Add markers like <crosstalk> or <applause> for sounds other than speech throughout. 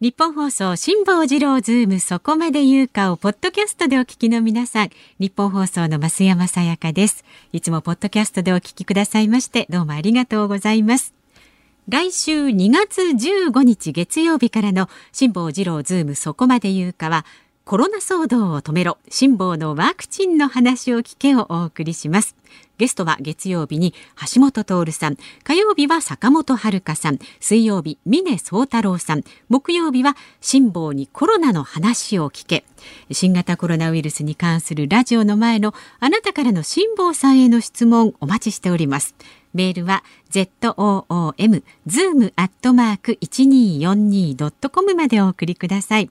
ニッポン放送辛坊治郎ズームそこまで言うかをポッドキャストでお聞きの皆さん。ニッポン放送の増山さやかです。いつもポッドキャストでお聞きくださいましてどうもありがとうございます。来週2月15日月曜日からの辛坊治郎ズームそこまで言うかはコロナ騒動を止めろ。辛坊のワクチンの話を聞けをお送りします。ゲストは月曜日に橋下徹さん。火曜日は坂本遥さん。水曜日峰宗太郎さん。木曜日は辛坊にコロナの話を聞け。新型コロナウイルスに関するラジオの前のあなたからの辛坊さんへの質問お待ちしております。メールは zoom zoom アットマーク 1242.com までお送りください。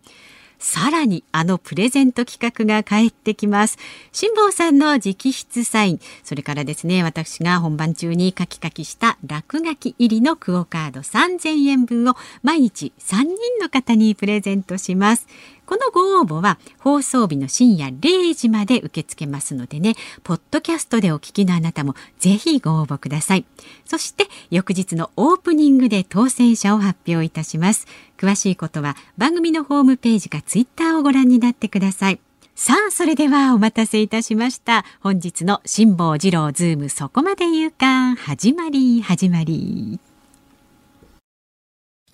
さらにあのプレゼント企画が帰ってきます。辛坊さんの直筆サイン、それからですね、私が本番中にカキカキした落書き入りのクオカード3000円分を毎日3人の方にプレゼントします。このご応募は放送日の深夜0時まで受け付けますのでね、ポッドキャストでお聞きのあなたもぜひご応募ください。そして翌日のオープニングで当選者を発表いたします。詳しいことは番組のホームページかツイッターをご覧になってください。さあ、それではお待たせいたしました。本日の辛坊治郎ズームそこまで言うか、始まり、始まり。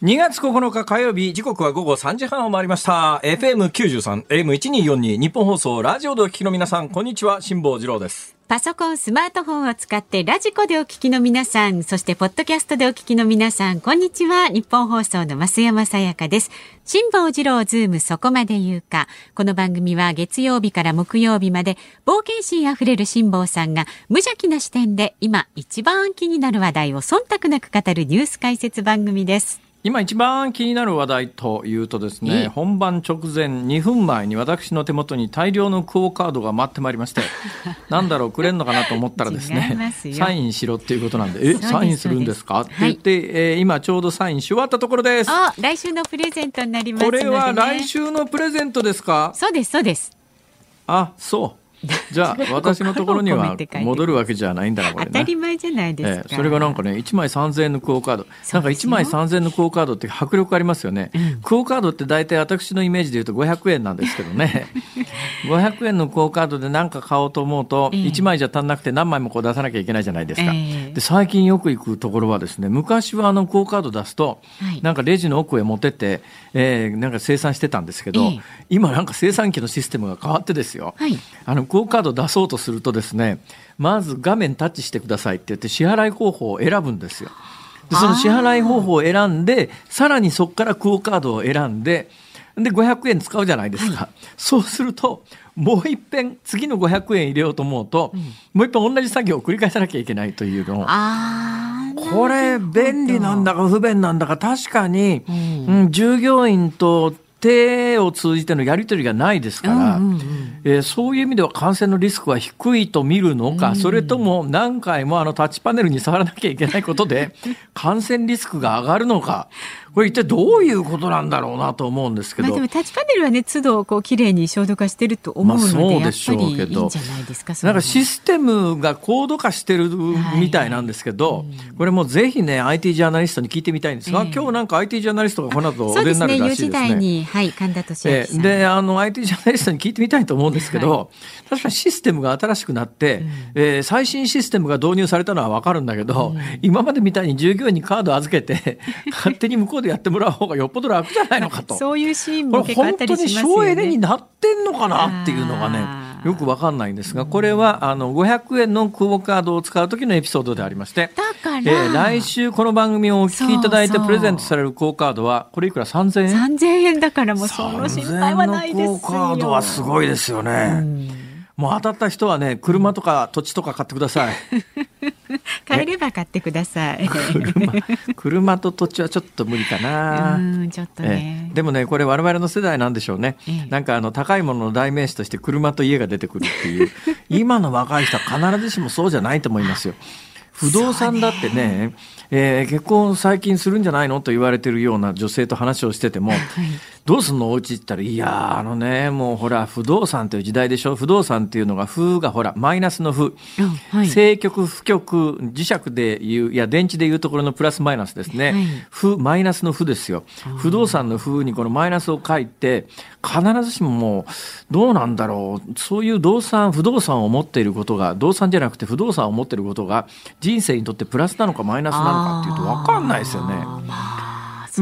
2月9日火曜日、時刻は午後3時半を回りました。FM93、AM1242、ニッポン放送、ラジオでお聞きの皆さん、こんにちは、辛坊治郎です。パソコン、スマートフォンを使って radiko でお聞きの皆さん、そしてポッドキャストでお聞きの皆さん、こんにちは。ニッポン放送の増山さやかです。辛坊治郎ズームそこまで言うか。この番組は月曜日から木曜日まで冒険心あふれる辛坊さんが無邪気な視点で今一番気になる話題を忖度なく語るニュース解説番組です。今一番気になる話題というとですええね、本番直前2分前に私の手元に大量のクオカードが待ってまいりまして、<laughs> なんだろう、くれんのかなと思ったらですねサインしろっていうことなんで、え、サインするんですか？って言って、えー今ちょうどサインし終わったところです。あ、来週のプレゼントになります。これは来週のプレゼントですか？そうです、そうです。あ、そう。<laughs> じゃあ、私のところには戻るわけじゃないんだな、これ当ね。たり前じゃないですか。ええ、それがなんかね、1枚3000円のクオカード。なんか1そうですよ枚3000円のクオカードって迫力ありますよね。うんクオカードって大体私のイメージで言うと500円なんですけどね。<laughs> 500円のクオカードで何か買おうと思うと、ええ1枚じゃ足んなくて何枚もこう出さなきゃいけないじゃないですか。ええで、最近よく行くところはですね、昔はあのクオカード出すと、はいなんかレジの奥へ持ってって、えーなんか生産してたんですけど、ええ今なんか生産機のシステムが変わってですよ。はいあの、クオカード出そうとするとですね、まず画面タッチしてくださいって言って支払い方法を選ぶんですよ。で、その支払い方法を選んで、さらにそこからクオカードを選んで、で、500円使うじゃないですか。そうすると、もう一遍、次の500円入れようと思うと、もう一遍同じ作業を繰り返さなきゃいけないというのを、これ便利なんだか不便なんだか確かに、うん。うん従業員と手を通じてのやり取りがないですから、うんうんうん。えーそういう意味では感染のリスクは低いと見るのか、それとも何回もあのタッチパネルに触らなきゃいけないことで <laughs> 感染リスクが上がるのか、これ一体どういうことなんだろうなと思うんですけど。まあでもタッチパネルはね都度こう綺麗に消毒化してると思うので,、まあそうでやっぱしょうけど。りいいんじゃないですかなんかシスステムが高度化してるみたいなんですけど、これもうぜひね、IT ジャーナリストに聞いてみたいんですが、ええ。今日なんか IT ジャーナリストがこの後お出になるですね4時らしいですね。台に、はい、神田俊明えさん、えで、あの、IT ジャーナリストに聞いてみたいと思うんですけど、確かにシステムが新しくなって、えー最新システムが導入されたのはわかるんだけど、今までみたいに従業員にカード預けて、<laughs> 勝手に向こうでやってもらう方がよっぽど楽じゃないのかと。そういうシーンも結構あっ本当にたりしますよ省エネにね。なってんのかなっていうのがあねー。よくわかんないんですがこれはあの500円のクオカードを使う時のエピソードでありまして、だから、えー来週この番組をお聞きいただいてプレゼントされるクオカードはこれいくら？3000円？3000円だからもうその心配はないですよ。3000のクオカードはすごいですよね、もう当たった人はね車とか土地とか買ってください <laughs> <laughs> 買えれば買ってください。車車と土地はちょっと無理かな。うんちょっとね。ええ。でもねこれ我々の世代なんでしょうね、ええ。なんかあの高いものの代名詞として車と家が出てくるっていう <laughs> 今の若い人は必ずしもそうじゃないと思いますよ。不動産だってねえー結婚最近するんじゃないの？と言われてるような女性と話をしてても、どうすんの？お家って言ったら、いやー、あのね、もうほら、不動産という時代でしょ？不動産っていうのが、風がほら、マイナスの負。はい正極、負極、磁石でいう、いや、電池でいうところのプラスマイナスですね。はい負、マイナスの負ですよ。不動産の負にこのマイナスを書いて、必ずしももう、どうなんだろう。そういう動産、不動産を持っていることが、動産じゃなくて不動産を持っていることが、人生にとってプラスなのかマイナスなのかっていうと分かんないですよね。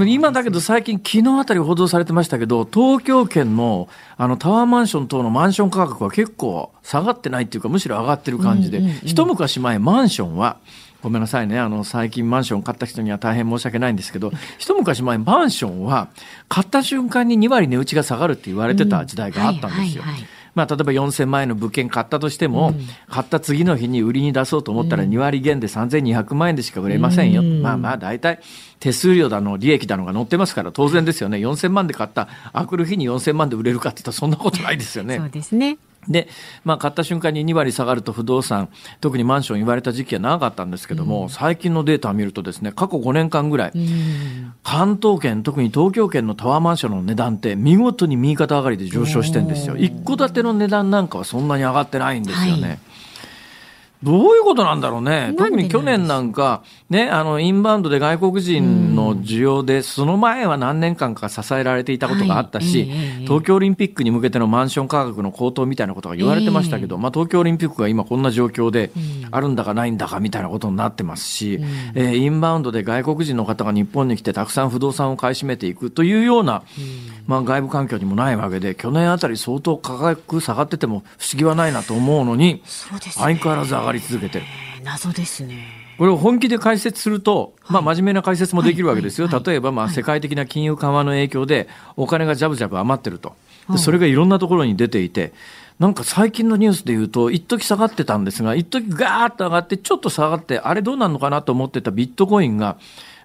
今だけど最近昨日あたり報道されてましたけど、東京圏のあのタワーマンション等のマンション価格は結構下がってないっていうかむしろ上がってる感じで、うんうんうん一昔前マンションは、ごめんなさいね。あの、最近マンション買った人には大変申し訳ないんですけど、一昔前マンションは買った瞬間に2割値打ちが下がるって言われてた時代があったんですよ。はいはいはいまあ、例えば4000万円の物件買ったとしても、買った次の日に売りに出そうと思ったら2割減で3200万円でしか売れませんよ。まあまあ大体手数料だの利益だのが載ってますから当然ですよね。4000万で買った、あくる日に4000万で売れるかって言ったらそんなことないですよね。そうですね。で、まあ、買った瞬間に2割下がると不動産、特にマンション言われた時期は長かったんですけども、最近のデータを見るとですね、過去5年間ぐらい、関東圏、特に東京圏のタワーマンションの値段って見事に右肩上がりで上昇してんですよ。一戸建ての値段なんかはそんなに上がってないんですよね。はいどういうことなんだろうね。特に去年なんか、ね、あの、インバウンドで外国人の需要で、その前は何年間か支えられていたことがあったし、東京オリンピックに向けてのマンション価格の高騰みたいなことが言われてましたけど、まあ東京オリンピックが今こんな状況で、あるんだかないんだかみたいなことになってますし、えーインバウンドで外国人の方が日本に来てたくさん不動産を買い占めていくというような、まあ外部環境にもないわけで、去年あたり相当価格下がってても不思議はないなと思うのに、そうです相変わらず上がり続けてる。謎ですね。これを本気で解説すると、まあ真面目な解説もできるわけですよ。例えばまあ世界的な金融緩和の影響でお金がジャブジャブ余ってると。でそれがいろんなところに出ていて、なんか最近のニュースで言うと、一時下がってたんですが、一時ガーッと上がって、ちょっと下がって、あれどうなるのかなと思ってたビットコインが、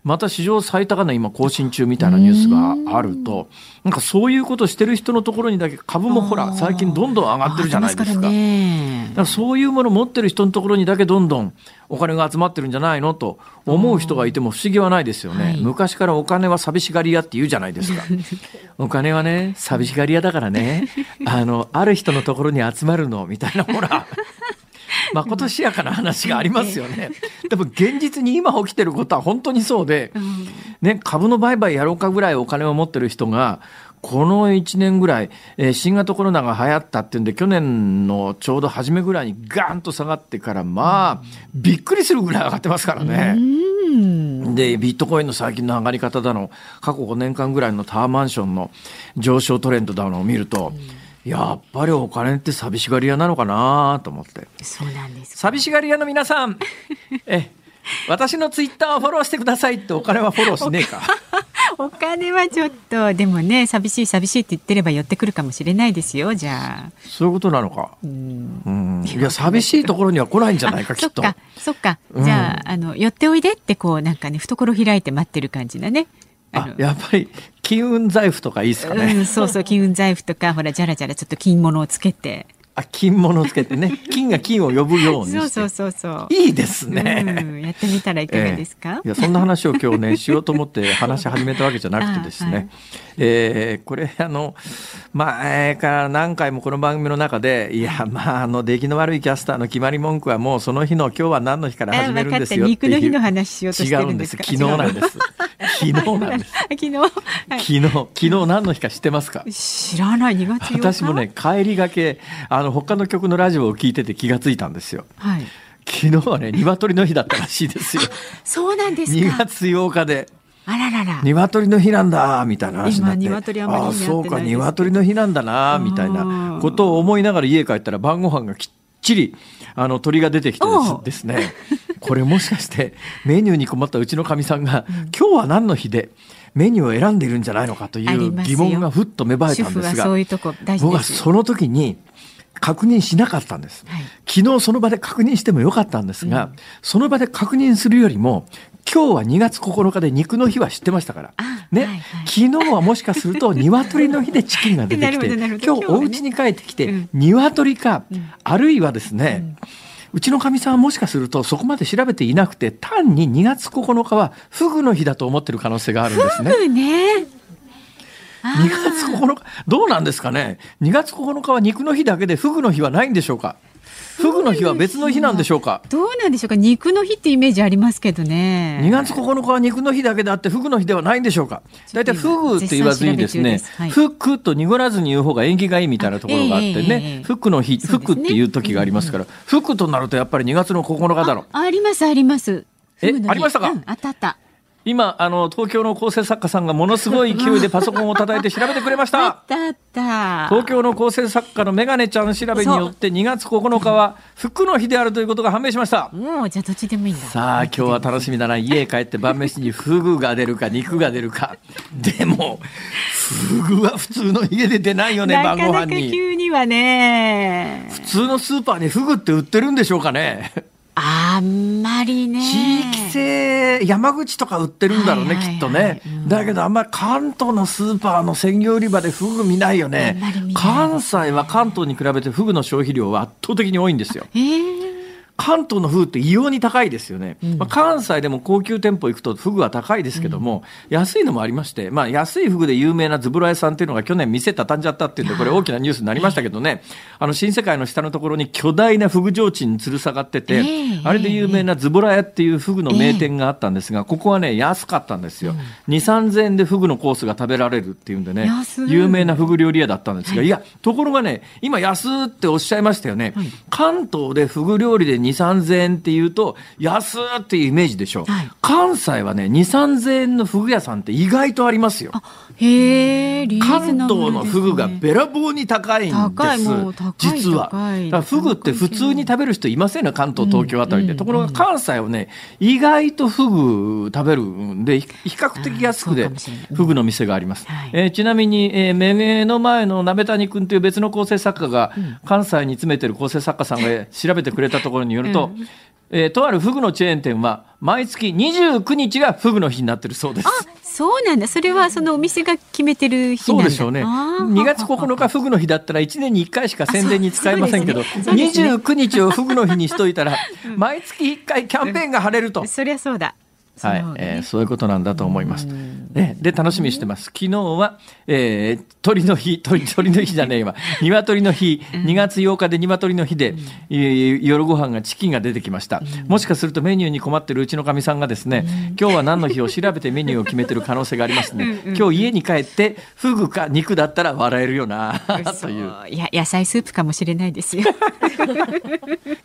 また史上最高値今更新中みたいなニュースがあると、なんかそういうことしてる人のところにだけ株もほら、最近どんどん上がってるじゃないですか。だからそういうものを持ってる人のところにだけどんどんお金が集まってるんじゃないのと思う人がいても不思議はないですよね。はい昔からお金は寂しがり屋って言うじゃないですか。<laughs> お金はね、寂しがり屋だからね、あの、ある人のところに集まるのみたいな、ほら。まことしやかな話がありますよね。でも現実に今起きてることは本当にそうで、ね、株の売買やろうかぐらいお金を持ってる人が、この1年ぐらい、えー新型コロナが流行ったっていうんで、去年のちょうど初めぐらいにガーンと下がってから、まあ、びっくりするぐらい上がってますからね。うん。で、ビットコインの最近の上がり方だの、過去5年間ぐらいのタワーマンションの上昇トレンドだのを見ると、やっぱりお金って寂しがり屋なのかなと思って。そうなんです。寂しがり屋の皆さん、<laughs> え、私のツイッターをフォローしてくださいってお金はフォローしねえか。<laughs> お金はちょっとでもね寂しい寂しいって言ってれば寄ってくるかもしれないですよじゃあ。そういうことなのか。うんうん。いや、寂しいところには来ないんじゃないか、<laughs> きっと。そっかそっか、うんじゃああの寄っておいでってこうなんかね懐開いて待ってる感じだね。あ、やっぱり、金運財布とかいいですかね。うん、そうそう金運財布とかほらじゃらじゃらちょっと金物をつけて。あ、金物つけてね。金が金を呼ぶように。そうそうそうそう。いいですね。うん、やってみたらいかがですか、ええいやそんな話を今日ねしようと思って話し始めたわけじゃなくてですね、あはいえーこれあの前から何回もこの番組の中でいやまああの出来の悪いキャスターの決まり文句はもうその日の今日は何の日から始めるんですよっていうかった肉の日の話しようとしてるんですか？違うんです昨日なんです昨日なんです。<laughs> 昨日、はい。昨日昨日何の日か知ってますか？知らない。2月8日私もね帰りがけあの他の曲のラジオを聞いてて気がついたんですよ。はい。昨日はね鶏の日だったらしいですよ。<laughs> そうなんです2か月8日で。あららら。鶏の日なんだみたいな話になって。今鶏あんまりあそうか鶏の日なんだなみたいなことを思いながら家帰ったら晩ご飯がきっちりあの鳥が出てきてですね。これもしかしてメニューに困ったうちのかみさんが、今日は何の日でメニューを選んでいるんじゃないのかという疑問がふっと芽生え主たんですが僕はその時に確認しなかったんです、はい。昨日その場で確認してもよかったんですが、その場で確認するよりも今日は2月9日で肉の日は知ってましたから。あ。ね、はいはい。昨日はもしかすると <laughs> 鶏の日でチキンが出てきて今日お家に帰ってきて、うん。鶏か、うん。あるいはですね、うちのかみさんはもしかするとそこまで調べていなくて単に2月9日はフグの日だと思ってる可能性があるんですね。フグね。あ2月9日、どうなんですかね。2月9日は肉の日だけで、フグの日はないんでしょうか。フグの日は別の日なんでしょうか？どうなんでしょうか？肉の日ってイメージありますけどね。2月9日は肉の日だけであって、フグの日ではないんでしょうか？大体フグって言わずにですね、はい、フックと濁らずに言う方が縁起がいいみたいなところがあってね、えー、フックの日、フックっていう時がありますから、フックとなるとやっぱり2月の9日だろう。ありますあります。え、ありましたか、うん、あったあった。今あの東京の構成作家さんがものすごい勢いでパソコンを叩いて調べてくれました。<laughs> 東京の構成作家のメガネちゃん調べによって2月9日は服の日であるということが判明しました。もうじゃあどっちでもいいんだ。さあ今日は楽しみだな。家帰って晩飯にフグが出るか肉が出るか。でもフグは普通の家で出ないよね晩ご飯に。急にはね。普通のスーパーにフグって売ってるんでしょうかねあんまりね。地域性、山口とか売ってるんだろうね、きっとね、うん。だけどあんまり関東のスーパーの鮮魚売り場でフグ見ないよね。関西は関東に比べてフグの消費量は圧倒的に多いんですよ。えー関東のフグって異様に高いですよね、うん、まあ、関西でも高級店舗行くとフグは高いですけども、うん、安いのもありまして、まあ、安いフグで有名なズブラ屋さんっていうのが去年店畳んじゃったっていうんでこれ大きなニュースになりましたけどね。あの新世界の下のところに巨大なフグ提灯に吊る下がってて、えー、あれで有名なズボラ屋っていうフグの名店があったんですが、ここはね安かったんですよ、うん、2 3 0円でフグのコースが食べられるっていうんでね有名なフグ料理屋だったんですが、いやところがね今安っておっしゃいましたよね、はい、関東でフグ料理で2 3 0円っていうと、安っていうイメージでしょ。はい、関西はね、2、3000円のフグ屋さんって意外とありますよ。へえ、関東のフグがべらぼうに高いんです。高い実は。フグって普通に食べる人いませんね、関東、東京あたりで。うん、ところが関西はね、意外とフグ食べるんで、比較的安くでフグの店があります。はい、えー、ちなみに、えー、目の前の鍋谷君という別の構成作家が、関西に詰めてる構成作家さんが <laughs> 調べてくれたところによると、うんえー、とあるフグのチェーン店は毎月29日がフグの日になってるそうです。あそうなんだ。それはそのお店が決めてる日そうでしょうね。2月9日フグの日だったら1年に1回しか宣伝に使えませんけど、ねね、29日をフグの日にしといたら、<laughs> 毎月1回キャンペーンが晴れると。そりゃそうだ。はい、えー、そういうことなんだと思います。ね、で、楽しみにしてます。昨日は、えー、鳥の日、鳥、鳥の日じゃねえわ。<laughs> 鶏の日、2月8日で鶏の日で、うん、夜ご飯がチキンが出てきました。もしかするとメニューに困ってるうちのかみさんがですね、今日は何の日を調べてメニューを決めてる可能性がありますね。今日家に帰って、フグか肉だったら笑えるよな、という。いや、野菜スープかもしれないですよ。<laughs>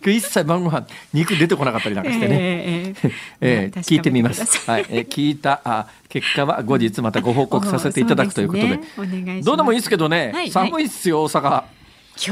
今日一切晩ご飯、肉出てこなかったりなんかしてね。えー、えー、<laughs> 聞いてみます。はい、えー、聞いたあ結果は後日またご報告させていただくということで、<laughs> ね、どうでもいいですけどね、はい、寒いっすよ大阪。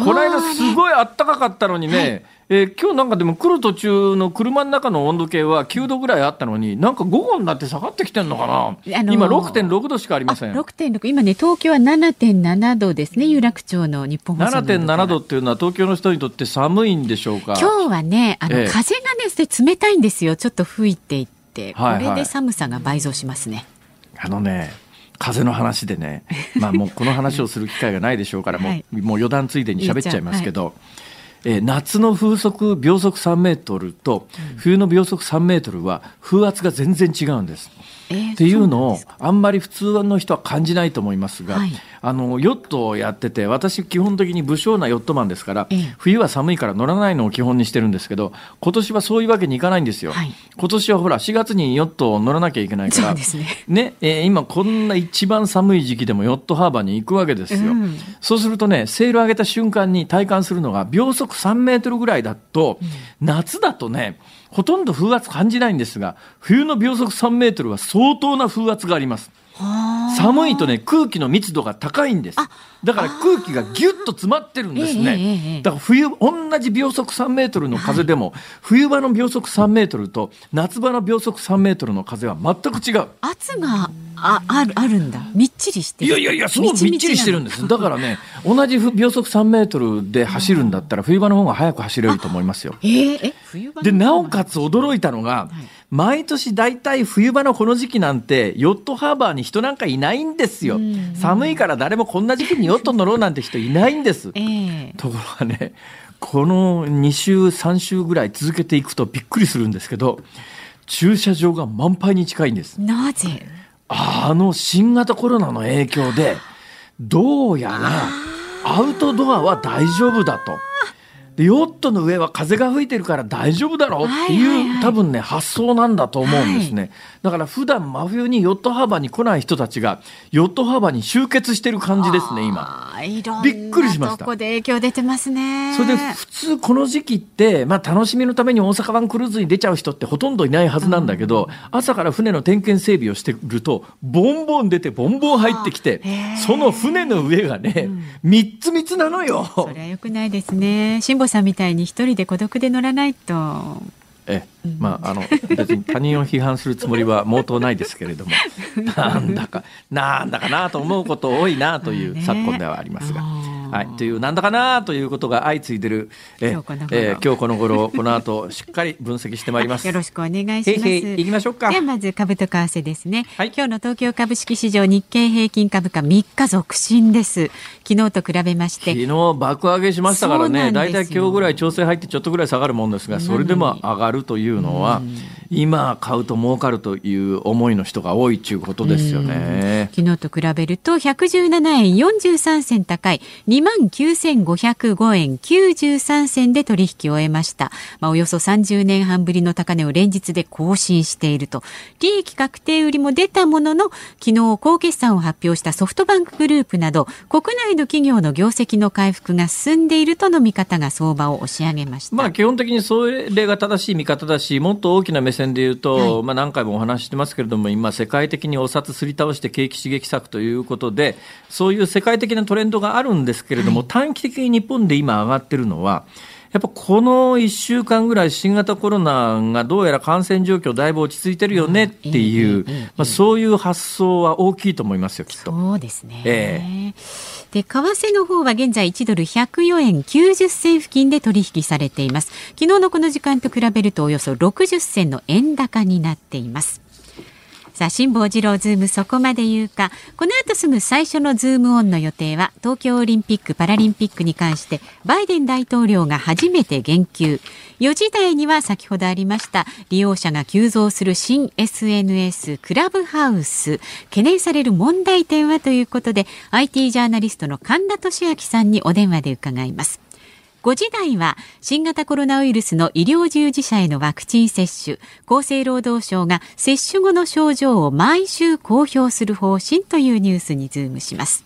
この間すごい暖かかったのにね、はい。えー、今日なんかでも来る途中の車の中の温度計は9度ぐらいあったのに、なんか午後になって下がってきてるのかな、あのー、今6.6度しかありません。6.6、今ね、東京は7.7度ですね、有楽町の日本放送7.7度っていうのは東京の人にとって寒いんでしょうか。今日はね、あの、えー、風がね、冷たいんですよ。ちょっと吹いていて、これで寒さが倍増しますね。はいはい、あのね、風の話でね、<laughs> まあもうこの話をする機会がないでしょうから、もう、はい、もう余談ついでに喋っちゃいますけど、えー、夏の風速秒速3メートルと冬の秒速3メートルは風圧が全然違うんです。えー、っていうのをあんまり普通の人は感じないと思いますが、はい、あのヨットをやってて私基本的に武将なヨットマンですから、えー、冬は寒いから乗らないのを基本にしてるんですけど今年はそういうわけにいかないんですよ、はい、今年はほら4月にヨットを乗らなきゃいけないからね。ね、えー、今こんな一番寒い時期でもヨットハーバーに行くわけですよ、うん、そうするとねセール上げた瞬間に体感するのが秒速3メートルぐらいだと、うん、夏だとねほとんど風圧感じないんですが、冬の秒速3メートルは相当な風圧があります。寒いとね、空気の密度が高いんです。だから空気がぎゅっと詰まってるんですね。だから冬、同じ秒速3メートルの風でも、冬場の秒速3メートルと夏場の秒速3メートルの風は全く違う。圧がああるあるんだ。みっちりしていやいやいや、そうみっちりしてるんです。だからね、同じ秒速3メートルで走るんだったら、冬場の方が速く走れると思いますよ。えー、え冬場で、なおかつ驚いたのが、はい毎年大体冬場のこの時期なんてヨットハーバーに人なんかいないんですよ、寒いから誰もこんな時期にヨット乗ろうなんて人いないんです、えー、ところがねこの2週3週ぐらい続けていくとびっくりするんですけど駐車場が満杯に近いんです。なぜ？あの新型コロナの影響でどうやらアウトドアは大丈夫だと。でヨットの上は風が吹いてるから大丈夫だろうっていう、はいはい。はい、多分ね発想なんだと思うんですね、はい、だから普段真冬にヨットハーバーに来ない人たちがヨットハーバーに集結してる感じですね今。びっくりしました。ここで影響出てますね。それで普通この時期ってまあ楽しみのために大阪湾クルーズに出ちゃう人ってほとんどいないはずなんだけど、うん、朝から船の点検整備をしてるとボンボン出てボンボン入ってきてその船の上がね、三、うん、つ三つなのよ。それはよくないですね。辛坊さんみたいに一人で孤独で乗らないと。えまああの別に他人を批判するつもりは毛頭ないですけれども <laughs> なんだかなんだかなと思うこと多いなという昨今ではありますが。はい、というなんだかなということが相次いでる、え今日この頃、えー、今日この頃この後しっかり分析してまいります。よろしくお願いします。へいきましょうか。ではまず株と為替ですね、はい、今日の東京株式市場日経平均株価3日続伸です。昨日と比べまして昨日爆上げしましたからね。だいたい今日ぐらい調整入ってちょっとぐらい下がるもんですが、それでも上がるというのは、今買うと儲かるという思いの人が多いということですよね。昨日と比べると117円43銭高い2万9505円93銭で取引を終えました。まあ、およそ30年半ぶりの高値を連日で更新していると。利益確定売りも出たものの、昨日高決算を発表したソフトバンクグループなど、国内の企業の業績の回復が進んでいるとの見方が相場を押し上げました。まあ、基本的にそれが正しい見方だし、もっと大きな目線で言うと、はい、まあ、何回もお話してますけれども、今、世界的にお札すり倒して景気刺激策ということで、そういう世界的なトレンドがあるんですけれども、はい、短期的に日本で今上がってるのは、やっぱこの1週間ぐらい新型コロナがどうやら感染状況だいぶ落ち着いてるよねっていう、まあ、そういう発想は大きいと思いますよ、きっと。そうですね。えー、で、為替の方は現在1ドル104円90銭付近で取引されています。昨日のこの時間と比べるとおよそ60銭の円高になっています。さあ辛坊治郎ズームそこまで言うか。この後すぐ最初のズームオンの予定は東京オリンピック・パラリンピックに関してバイデン大統領が初めて言及。4時台には先ほどありました利用者が急増する新 SNS クラブハウス。懸念される問題点はということで IT ジャーナリストの神田敏晶さんにお電話で伺います。5時台は新型コロナウイルスの医療従事者へのワクチン接種厚生労働省が接種後の症状を毎週公表する方針というニュースにズームします。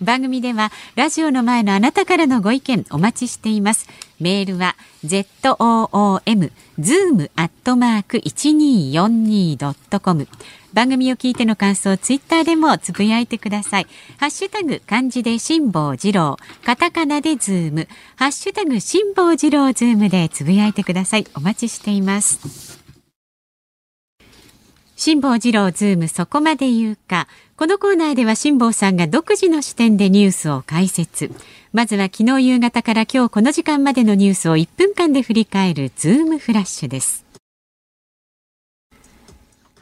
番組ではラジオの前のあなたからのご意見お待ちしています。メールは zoom zoom アットマーク 1242.com 番組を聞いての感想ツイッターでもつぶやいてください。ハッシュタグ漢字で辛坊治郎。カタカナでズームハッシュタグ辛坊治郎ズームでつぶやいてください。お待ちしています。辛坊治郎ズームそこまで言うか。このコーナーでは辛坊さんが独自の視点でニュースを解説。まずは昨日夕方から今日この時間までのニュースを1分間で振り返るズームフラッシュです。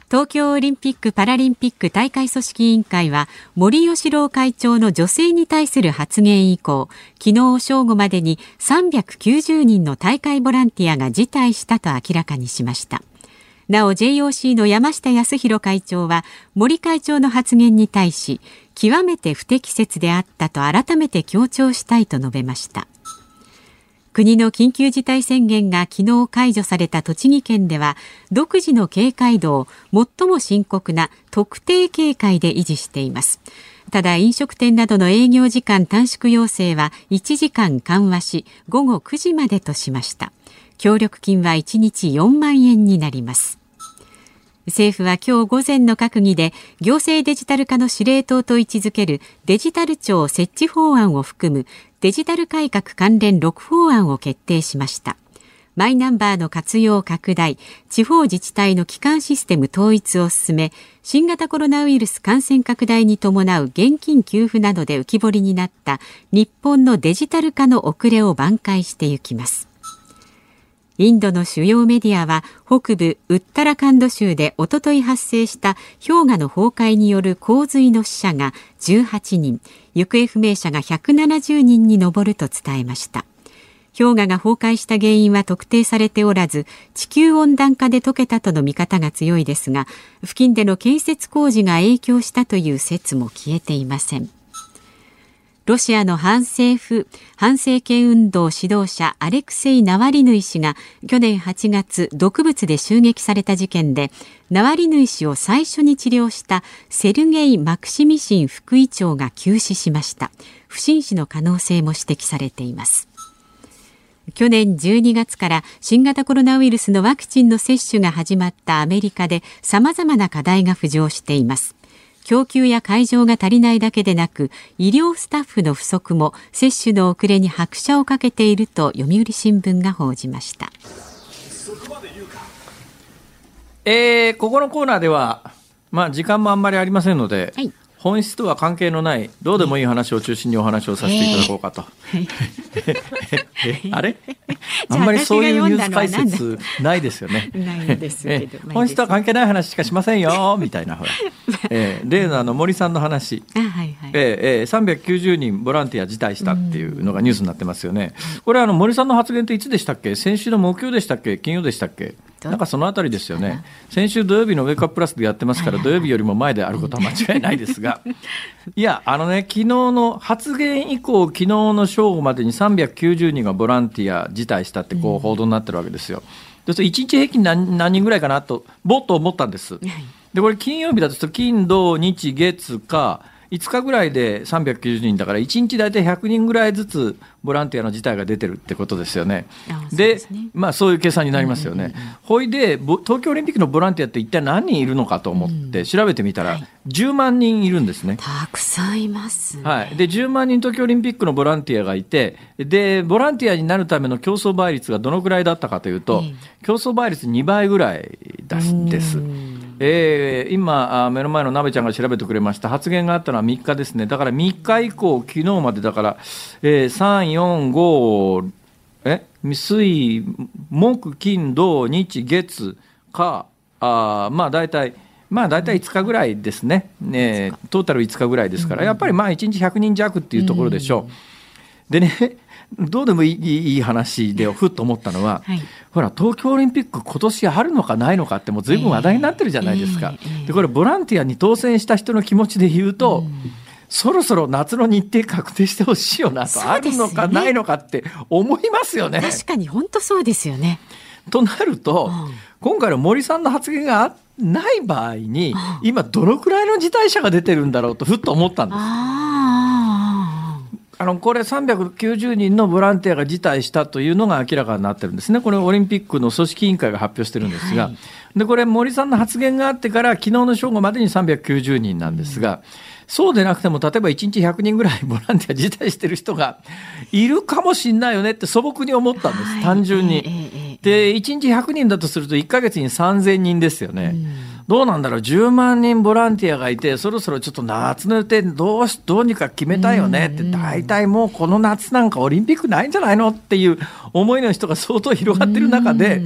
東京オリンピック・パラリンピック大会組織委員会は森喜朗会長の女性に対する発言以降昨日正午までに390人の大会ボランティアが辞退したと明らかにしました。なお JOC の山下康弘会長は森会長の発言に対し極めて不適切であったと改めて強調したいと述べました。国の緊急事態宣言が昨日解除された栃木県では独自の警戒度を最も深刻な特定警戒で維持しています。ただ飲食店などの営業時間短縮要請は1時間緩和し午後9時までとしました。協力金は1日4万円になります。政府は今日午前の閣議で行政デジタル化の司令塔と位置づけるデジタル庁設置法案を含むデジタル改革関連6法案を決定しました。マイナンバーの活用拡大地方自治体の基幹システム統一を進め新型コロナウイルス感染拡大に伴う現金給付などで浮き彫りになった日本のデジタル化の遅れを挽回していきます。インドの主要メディアは北部ウッタラカンド州でおととい発生した氷河の崩壊による洪水の死者が18人行方不明者が170人に上ると伝えました。氷河が崩壊した原因は特定されておらず地球温暖化で溶けたとの見方が強いですが付近での建設工事が影響したという説も消えていません。ロシアの反政府反政権運動指導者アレクセイ・ナワリヌイ氏が去年8月毒物で襲撃された事件でナワリヌイ氏を最初に治療したセルゲイ・マクシミシン副委長が急死しました。不審死の可能性も指摘されています。去年12月から新型コロナウイルスのワクチンの接種が始まったアメリカで様々な課題が浮上しています。供給や会場が足りないだけでなく医療スタッフの不足も接種の遅れに拍車をかけていると読売新聞が報じました。えー、ここのコーナーでは、まあ、時間もあんまりありませんので、はい、本質とは関係のないどうでもいい話を中心にお話をさせていただこうかと。<laughs> あれ？あんまりそういうニュース解説ないですよね。本質とは関係ない話しかしませんよみたいな。ほら、え。ー、例のあの森さんの話、はいはい。えーえー、390人ボランティア辞退したっていうのがニュースになってますよね。これあの森さんの発言っていつでしたっけ？先週の木曜でしたっけ？金曜でしたっけ？なんかそのあたりですよね、先週土曜日のウェイクアッププラスでやってますから、土曜日よりも前であることは間違いないですが、<laughs> いや、あのね、昨日の発言以降、昨日の正午までに390人がボランティア辞退したってこう報道になってるわけですよ。で1日平均何何人ぐらいかなと、ぼっと思ったんです。で、これ金曜日だと金、土、日、月、火、5日ぐらいで390人だから、1日大体100人ぐらいずつボランティアの事態が出てるってことですよね。で、ね、まあ、そういう計算になりますよね。ほいで、東京オリンピックのボランティアって一体何人いるのかと思って調べてみたら、10万人いるんですね。たくさんいます、ね、はい。で、10万人東京オリンピックのボランティアがいて、で、ボランティアになるための競争倍率がどのくらいだったかというと、競争倍率2倍ぐらいです。えー、今、目の前の鍋ちゃんが調べてくれました。発言があったのは3日ですね、だから3日以降、昨日までだから、えー、3、4、5、え？水、木、金、土、日、月、火、あまあ大体、まあ大体5日ぐらいですね、ねトータル5日ぐらいですから、やっぱりまあ1日100人弱っていうところでしょう。でね、どうでもいいいい話でふっと思ったのは、はい、ほら東京オリンピック今年あるのかないのかってもう随分話題になってるじゃないですか。えーえー、でこれボランティアに当選した人の気持ちで言うと、うんそろそろ夏の日程確定してほしいよなと、ね、あるのかないのかって思いますよね。確かに本当そうですよね。となると、うん、今回の森さんの発言がない場合に、うん、今どのくらいの辞退者が出てるんだろうとふっと思ったんです。あのこれ、390人のボランティアが辞退したというのが明らかになってるんですね、これ、オリンピックの組織委員会が発表してるんですが、はい、でこれ、森さんの発言があってから、昨日の正午までに390人なんですが、うん、そうでなくても、例えば1日100人ぐらいボランティア辞退してる人がいるかもしれないよねって素朴に思ったんです、単純に。で、1日100人だとすると、1か月に3000人ですよね。うんどうなんだろう、10万人ボランティアがいて、そろそろちょっと夏の予定どうし、どうにか決めたいよね？って、大体もうこの夏なんかオリンピックないんじゃないの？っていう思いの人が相当広がってる中で、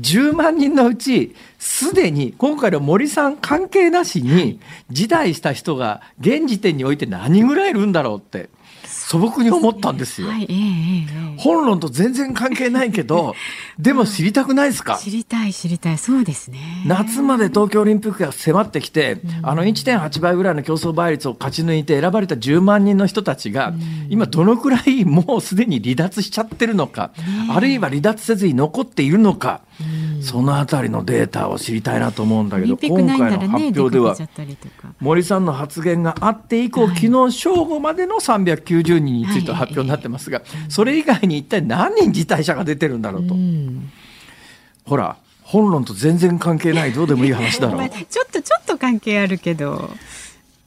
10万人のうち、すでに今回の森さん関係なしに辞退した人が現時点において何人ぐらいいるんだろうって。素朴に思ったんですよ、はいえー、本論と全然関係ないけど <laughs> でも知りたくないですか？知りたい知りたい。そうですね。夏まで東京オリンピックが迫ってきて、うん、あの1.8倍ぐらいの競争倍率を勝ち抜いて選ばれた10万人の人たちが、うん、今どのくらいもうすでに離脱しちゃってるのか、あるいは離脱せずに残っているのか、うん、そのあたりのデータを知りたいなと思うんだけど、今回の発表では、森さんの発言があって以降、はい、昨日正午までの390人について発表になってますが、それ以外に一体何人辞退者が出てるんだろうと。ほら本論と全然関係ないどうでもいい話だろう。<laughs> ちょっとちょっと関係あるけど。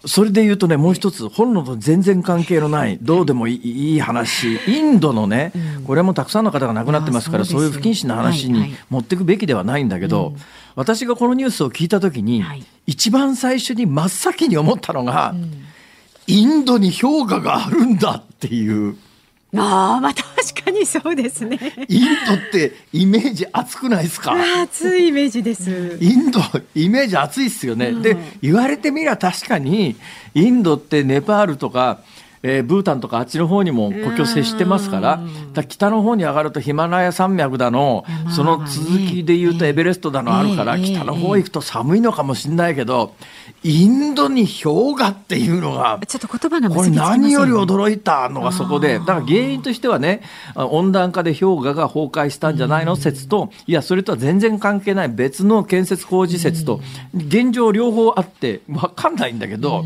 それで言うとね、もう一つ、本論と全然関係のない、どうでもいい話、インドのね、これもたくさんの方が亡くなってますから、そういう不謹慎な話に持っていくべきではないんだけど、私がこのニュースを聞いたときに、一番最初に真っ先に思ったのが、インドに氷河があるんだっていう。ああ、まあ確かにそうですね。インドってイメージ熱くないですか？熱いイメージです。インド、イメージ熱いっすよね。うん、で、言われてみりゃ確かに、インドってネパールとか、えー、ブータンとかあっちの方にも国境接してますからだ北の方に上がるとヒマラヤ山脈だの、その続きでいうとエベレストだのあるから、北の方行くと寒いのかもしれないけど、インドに氷河っていうのがちょっと言葉がこれ何より驚いたのがそこでだから原因としてはね温暖化で氷河が崩壊したんじゃないの？説といやそれとは全然関係ない別の建設工事説と現状両方あって分かんないんだけど。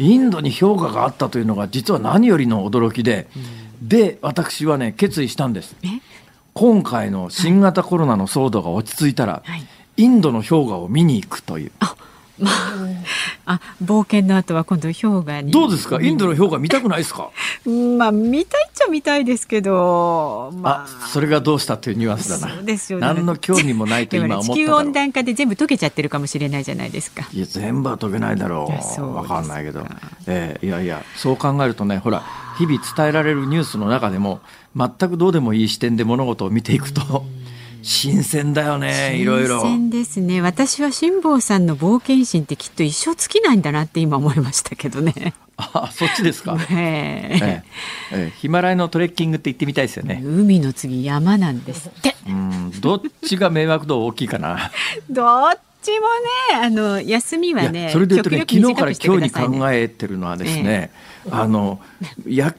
インドに氷河があったというのが実は何よりの驚きで、うん、で私はね決意したんです。今回の新型コロナの騒動が落ち着いたら、はい、インドの氷河を見に行くという。あ <laughs> まあ、あ冒険の後は今度氷河に。どうですか？インドの氷河見たくないですか？<laughs> まあ見たいっちゃ見たいですけど、まあ、それがどうしたっていうニュアンスだな。そうですよ、ね、何の興味もないと今思った地球温暖化で全部溶けちゃってるかもしれないじゃないですか。いや全部は溶けないだろう。わかんないけど、えー、いやいやそう考えるとねほら日々伝えられるニュースの中でも全くどうでもいい視点で物事を見ていくと、新鮮だよねいろいろ。新鮮ですね。私は辛坊さんの冒険心ってきっと一生尽きないんだなって今思いましたけどね。あそっちですか、え。ー、え。えヒマラヤのトレッキングって行ってみたいですよね。海の次山なんですって。うん。どっちが迷惑度大きいかな。<laughs> どっちもねあの休みはねそれで言うとね昨日から今日に考えてるのはですね、えー、あのや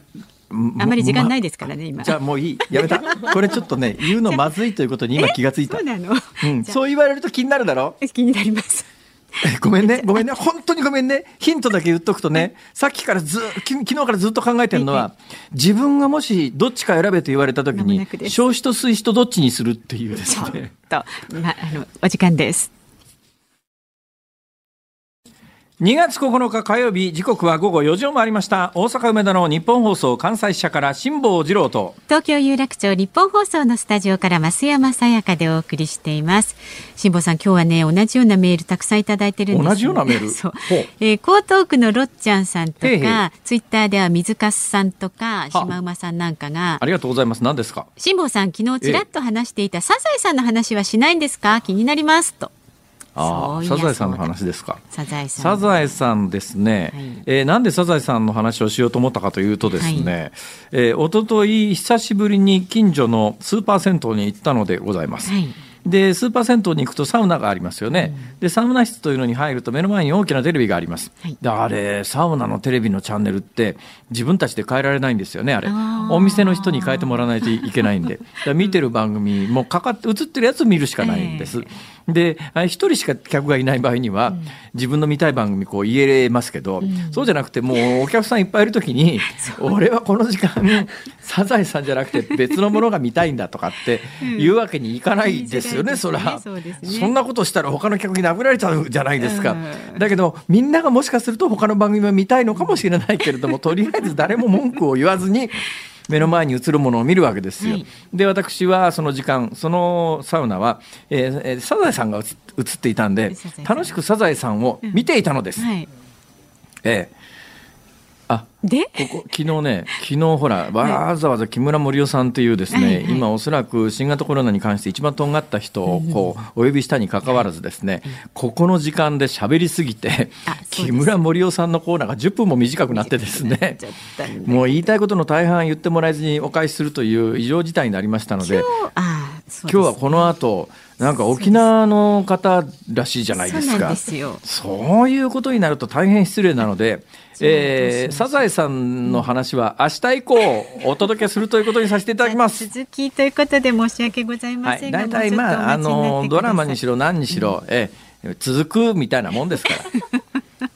あまり時間ないですからね、今。じゃあもういい。やめた。<laughs> これちょっとね、言うのまずいということに今気がついた。そうなの、うん、そう言われると気になるだろ？気になります。ごめんね、ごめんね、本当にごめんね。ヒントだけ言っとくとね、さっきからず昨日からずっと考えてるのは、自分がもしどっちか選べと言われたときに、消費と水死とどっちにするっていうですね。と、まあ、あの、お時間です。2月9日火曜日時刻は午後4時を回りました。大阪梅田の日本放送関西支社から辛坊治郎と。東京有楽町日本放送のスタジオから増山さやかでお送りしています。辛坊さん今日はね同じようなメールたくさんいただいてるんです、同じようなメール。<laughs> そう、えー、江東区のろっちゃんさんとかツイッターでは水かすさんとか島馬さんなんかが。ありがとうございます。何ですか？辛坊さん昨日ちらっと話していたサザエさんの話はしないんですか？気になりますとああサザエさんの話ですか。サザエさんサザエさんですね、はい、えー、なんでサザエさんの話をしようと思ったかというとですね、はい、えー、おととい久しぶりに近所のスーパー銭湯に行ったのでございます、はい。でスーパー銭湯に行くとサウナがありますよね、うん、でサウナ室というのに入ると目の前に大きなテレビがあります、はい、であれサウナのテレビのチャンネルって自分たちで変えられないんですよねあれ。お店の人に変えてもらわないといけないんで。見てる番組もかかって映ってるやつを見るしかないんです、えーで一人しか客がいない場合には、うん、自分の見たい番組こう言えますけど、うん、そうじゃなくてもうお客さんいっぱいいる時に <laughs> 俺はこの時間サザエさんじゃなくて別のものが見たいんだとかっていうわけにいかないですよね、うん、それは、ね、そんなことしたら他の客に殴られちゃうじゃないですか、だけどみんながもしかすると他の番組は見たいのかもしれないけれどもとりあえず誰も文句を言わずに目の前に映るものを見るわけですよ。はい、で私はその時間そのサウナは、えー、サザエさんが映っていたんで楽しくサザエさんを見ていたのです。うんはい、えーあで？ここ昨日ね昨日ほらわざわざ木村盛夫さんというですね、はいはい、今おそらく新型コロナに関して一番とんがった人をこうお呼びしたにかかわらずですね、ここの時間で喋りすぎて木村盛夫さんのコーナーが10分も短くなってですねもう言いたいことの大半言ってもらえずにお返しするという異常事態になりましたので今日はこの後なんか沖縄の方らしいじゃないですかそういうことになると大変失礼なので。えー、サザエさんの話は明日以降お届けするということにさせていただきます。続きということで申し訳ございませんが、はい、大体まああのドラマにしろ何にしろ、うん、え続くみたいなもんですから。<laughs>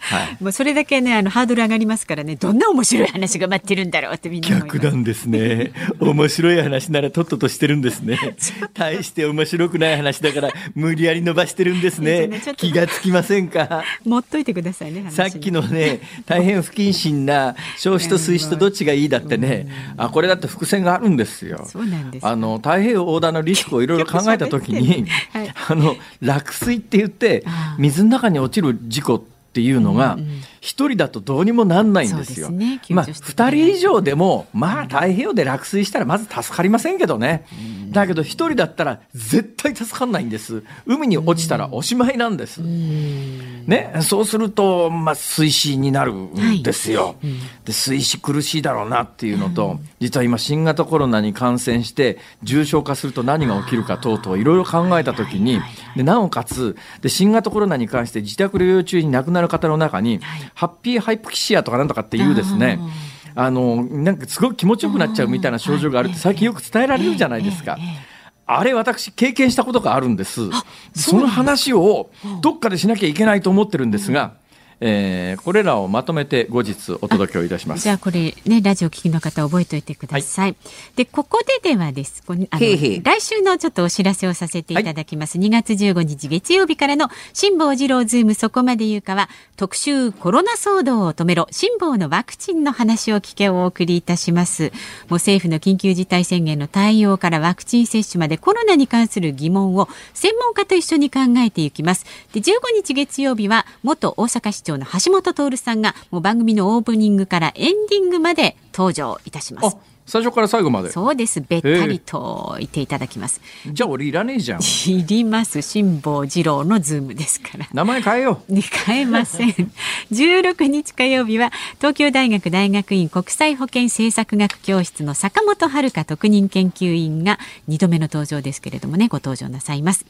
はい、もうそれだけねあのハードル上がりますからねどんな面白い話が待ってるんだろうってみんな逆なんですね。面白い話ならとっととしてるんですね。<laughs> 大して面白くない話だから無理やり伸ばしてるんですね。気がつきませんか？持っといてくださいねさっきのね大変不謹慎な消費と水死とどっちがいいだってね、あこれだって伏線があるんですよ。そうなんです。あの太平洋横断のリスクをいろいろ考えた時に、はい、あの落水って言って水の中に落ちる事故ってっていうのが一人だとどうにもなんないんですよ。まあ二人以上でもまあ太平洋で落水したらまず助かりませんけどね。だけど一人だったら絶対助かんないんです。海に落ちたらおしまいなんです。ね、そうすると、まあ、水死になるんですよ。で、水死苦しいだろうなっていうのと、実は今新型コロナに感染して重症化すると何が起きるか等々いろいろ考えたときに、で、なおかつ、で、新型コロナに関して自宅療養中に亡くなる方の中に、 happy hypoxia とかなんとかっていうですね、あの、なんかすごく気持ちよくなっちゃうみたいな症状があるって最近よく伝えられるじゃないですか。あれ私経験したことがあるんです。その話をどっかでしなきゃいけないと思ってるんですが、えー、これらをまとめて後日お届けをいたします。じゃあこれねラジオ聞きの方覚えておいてください。はい、でここでではですこあの来週のちょっとお知らせをさせていただきます。はい、2月15日月曜日からの辛坊治郎ズームそこまで言うかは特集コロナ騒動を止めろ辛坊のワクチンの話を聞けをお送りいたします。もう政府の緊急事態宣言の対応からワクチン接種までコロナに関する疑問を専門家と一緒に考えていきます。で15日月曜日は元大阪市長の橋本徹さんがもう番組のオープニングからエンディングまで登場いたします。最初から最後まで。そうです。べったりと言っていただきます、えー、じゃあ俺いらねえじゃん。いります。辛坊治郎のズームですから。名前変えよう。<laughs> 変えません。16日火曜日は東京大学大学院国際保健政策学教室の坂本遥特任研究員が2度目の登場ですけれどもね。ご登場なさいます。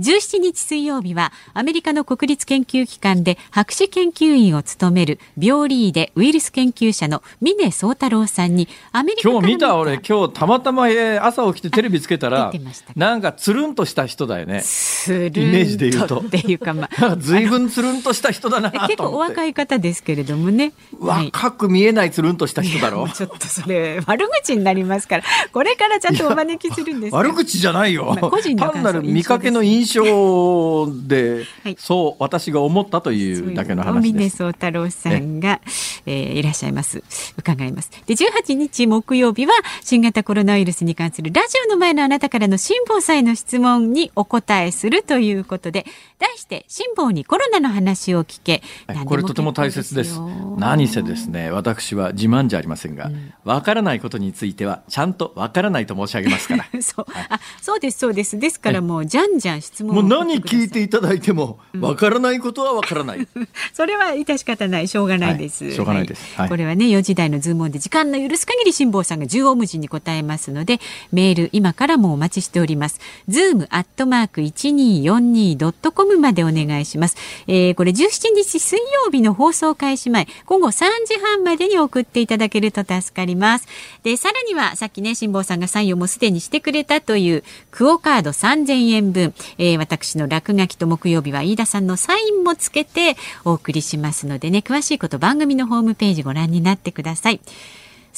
17日水曜日はアメリカの国立研究機関で博士研究員を務める病理でウイルス研究者の峰宗太郎さんにアメリカ見た俺今日たまたま朝起きてテレビつけたらなんかつるんとした人だよね。イメージで言うと。っていうかまあ。随分つるんとした人だな結構お若い方ですけれどもね。若く見えないつるんとした人だろ。う <laughs> ちょっとそれ悪口になりますから。これからちゃんとお招きするんです <laughs> 悪口じゃないよ、まあ、個人単なる見かけの印象で、はい、そう私が思ったというだけの話です。宗太郎さんが、えー、いらっしゃいます。伺います。で18日木曜日は新型コロナウイルスに関するラジオの前のあなたからの辛坊さんへの質問にお答えするということで題して辛坊にコロナの話を聞け。これとても大切です。何せですね私は自慢じゃありませんがわ、うん、からないことについてはちゃんとわからないと申し上げますから。<laughs> そう。はい、あそうですそうです。ですからもうじゃんじゃん質問もう何聞いていただいてもわからないことはわからない、うん、それは致し方ない。しょうがないです、はい、しょうがないです、はい、これはね4時台のズームで時間の許す限り辛坊さんが縦横無尽に答えますのでメール今からもお待ちしております。ズームアットマーク 1242.com までお願いします、えー、これ17日水曜日の放送開始前午後3時半までに送っていただけると助かります。でさらにはさっきね辛坊さんがサインをもうすでにしてくれたというクオカード3000円分、えー、私の落書きと木曜日は飯田さんのサインもつけてお送りしますのでね詳しいこと番組のホームページご覧になってください。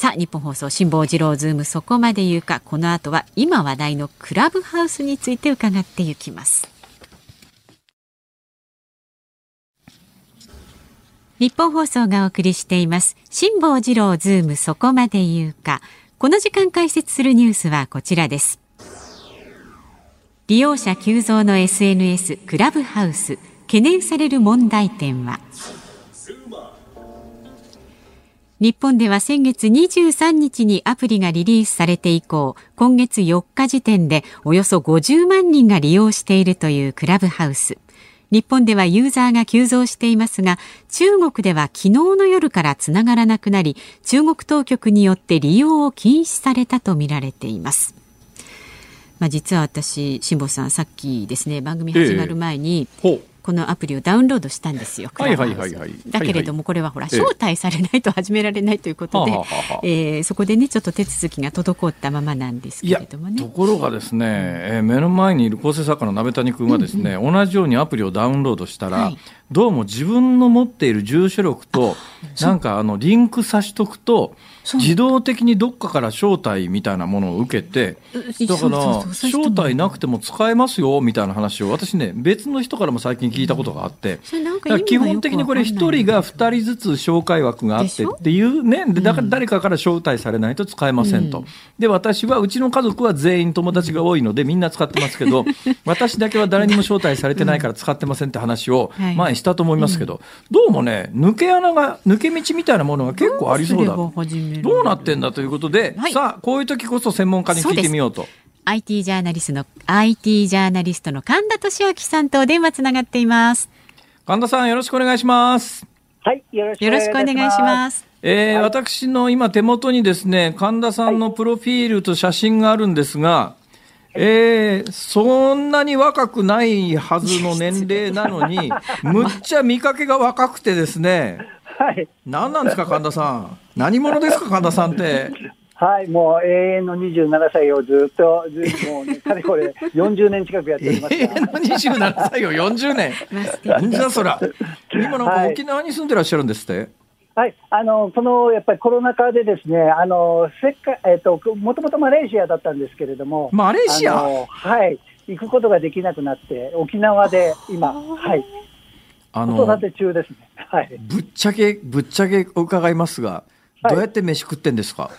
さあニッポン放送辛坊治郎ズームそこまで言うか。この後は今話題のクラブハウスについて伺っていきます。日本放送がお送りしています。辛坊治郎ズームそこまで言うか。この時間解説するニュースはこちらです。利用者急増の SNS クラブハウス。懸念される問題点は？日本では先月23日にアプリがリリースされて以降、今月4日時点でおよそ50万人が利用しているというクラブハウス。日本ではユーザーが急増していますが、中国では昨日の夜からつながらなくなり、中国当局によって利用を禁止されたとみられています。まあ、実は私、辛坊さん、さっきですね、番組始まる前に、ええこのアプリをダウンロードしたんですよ。はいはいはいはい。だけれどもこれはほら招待されないと始められないということで、ええそこでねちょっと手続きが滞ったままなんですけれどもね。ところがですね、えー、目の前にいる構成作家の鍋谷君はですね、うんうん、同じようにアプリをダウンロードしたら、はい、どうも自分の持っている住所録となんかあのリンクさしとくと。自動的にどっかから招待みたいなものを受けてだから招待なくても使えますよみたいな話を私ね別の人からも最近聞いたことがあって基本的にこれ1人が2人ずつ紹介枠があってっていうねでだから誰かから招待されないと使えませんと、で私はうちの家族は全員友達が多いのでみんな使ってますけど <laughs> 私だけは誰にも招待されてないから使ってませんって話を前にしたと思いますけど、どうもね抜け穴が抜け道みたいなものが結構ありそうだ。どうなってんだということで、はい、さあこういう時こそ専門家に聞いてみようと。IT ジャーナリストの IT ジャーナリストの神田俊明さんとお電話つながっています。神田さんよろしくお願いします。はい、よろしくよろしくお願いします。えー私の今手元にですね、神田さんのプロフィールと写真があるんですが、えーそんなに若くないはずの年齢なのに、<laughs> むっちゃ見かけが若くてですね、はい、何なんですか、神田さん。何者ですか、神田さんって？はい、もう永遠の27歳をずっと、ずもうね、かれこれ <laughs> 40年近くやっておりま永した。遠の27歳を40年。なんじゃそら。今なんかはい沖縄に住んでらっしゃるんですって？はい、あの、この、やっぱりコロナ禍でですね、あの、せっか、えっと、もともとマレーシアだったんですけれども、マレーシア？はい、行くことができなくなって、沖縄で今、はい、あ子育て中ですね。はい。ぶっちゃけ、ぶっちゃけ伺いますが、はいどうやって飯食ってんですか、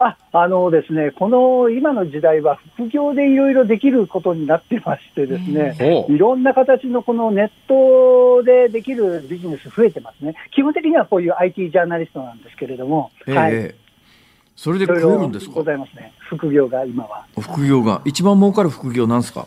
あ、あのですね、この今の時代は副業でいろいろできることになってましてですね、いろんな形のこのネットでできるビジネス増えてますね。基本的にはこういう IT ジャーナリストなんですけれども、ええはい。ええそれで食えるんですか？ございますね。副業が今は。副業が。一番儲かる副業なんですか？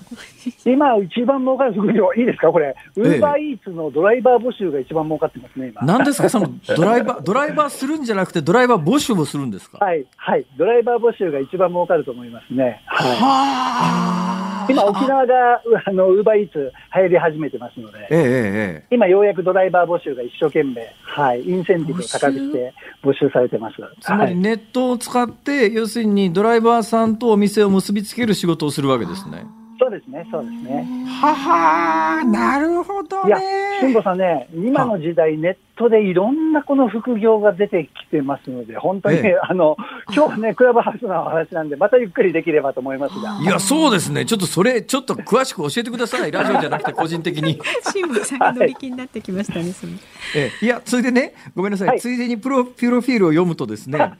今一番儲かる副業、いいですか？これ。ウええーバーイーツのドライバー募集が一番儲かってますね、今。何ですか？そのドライバー、<laughs> ドライバーするんじゃなくてドライバー募集もするんですか？はい、はい。ドライバー募集が一番儲かると思いますね。はい。は今沖縄が、うあの、ウーバーイーツ流行り始めてますので。ええ今ようやくドライバー募集が一生懸命、はい、インセンティブを高くして募集されてます。つまりはい、ネットを使って、要するにドライバーさんとお店を結びつける仕事をするわけですね。そうですね、そうですね。ははなるほどいや、辛坊さんね、今の時代、ネットでいろんなこの副業が出てきてますので、本当に、ええ <laughs> あの今日はね、<laughs> クラブハウスのお話なんで、またゆっくりできればと思いますが。いや、そうですね。ちょっとそれ、ちょっと詳しく教えてください。ラジオじゃなくて個人的に。<laughs> 辛坊さんが乗り気になってきましたね。そのええいや、それでね、ごめんなさい、はいついでにプロプロフィールを読むとですね、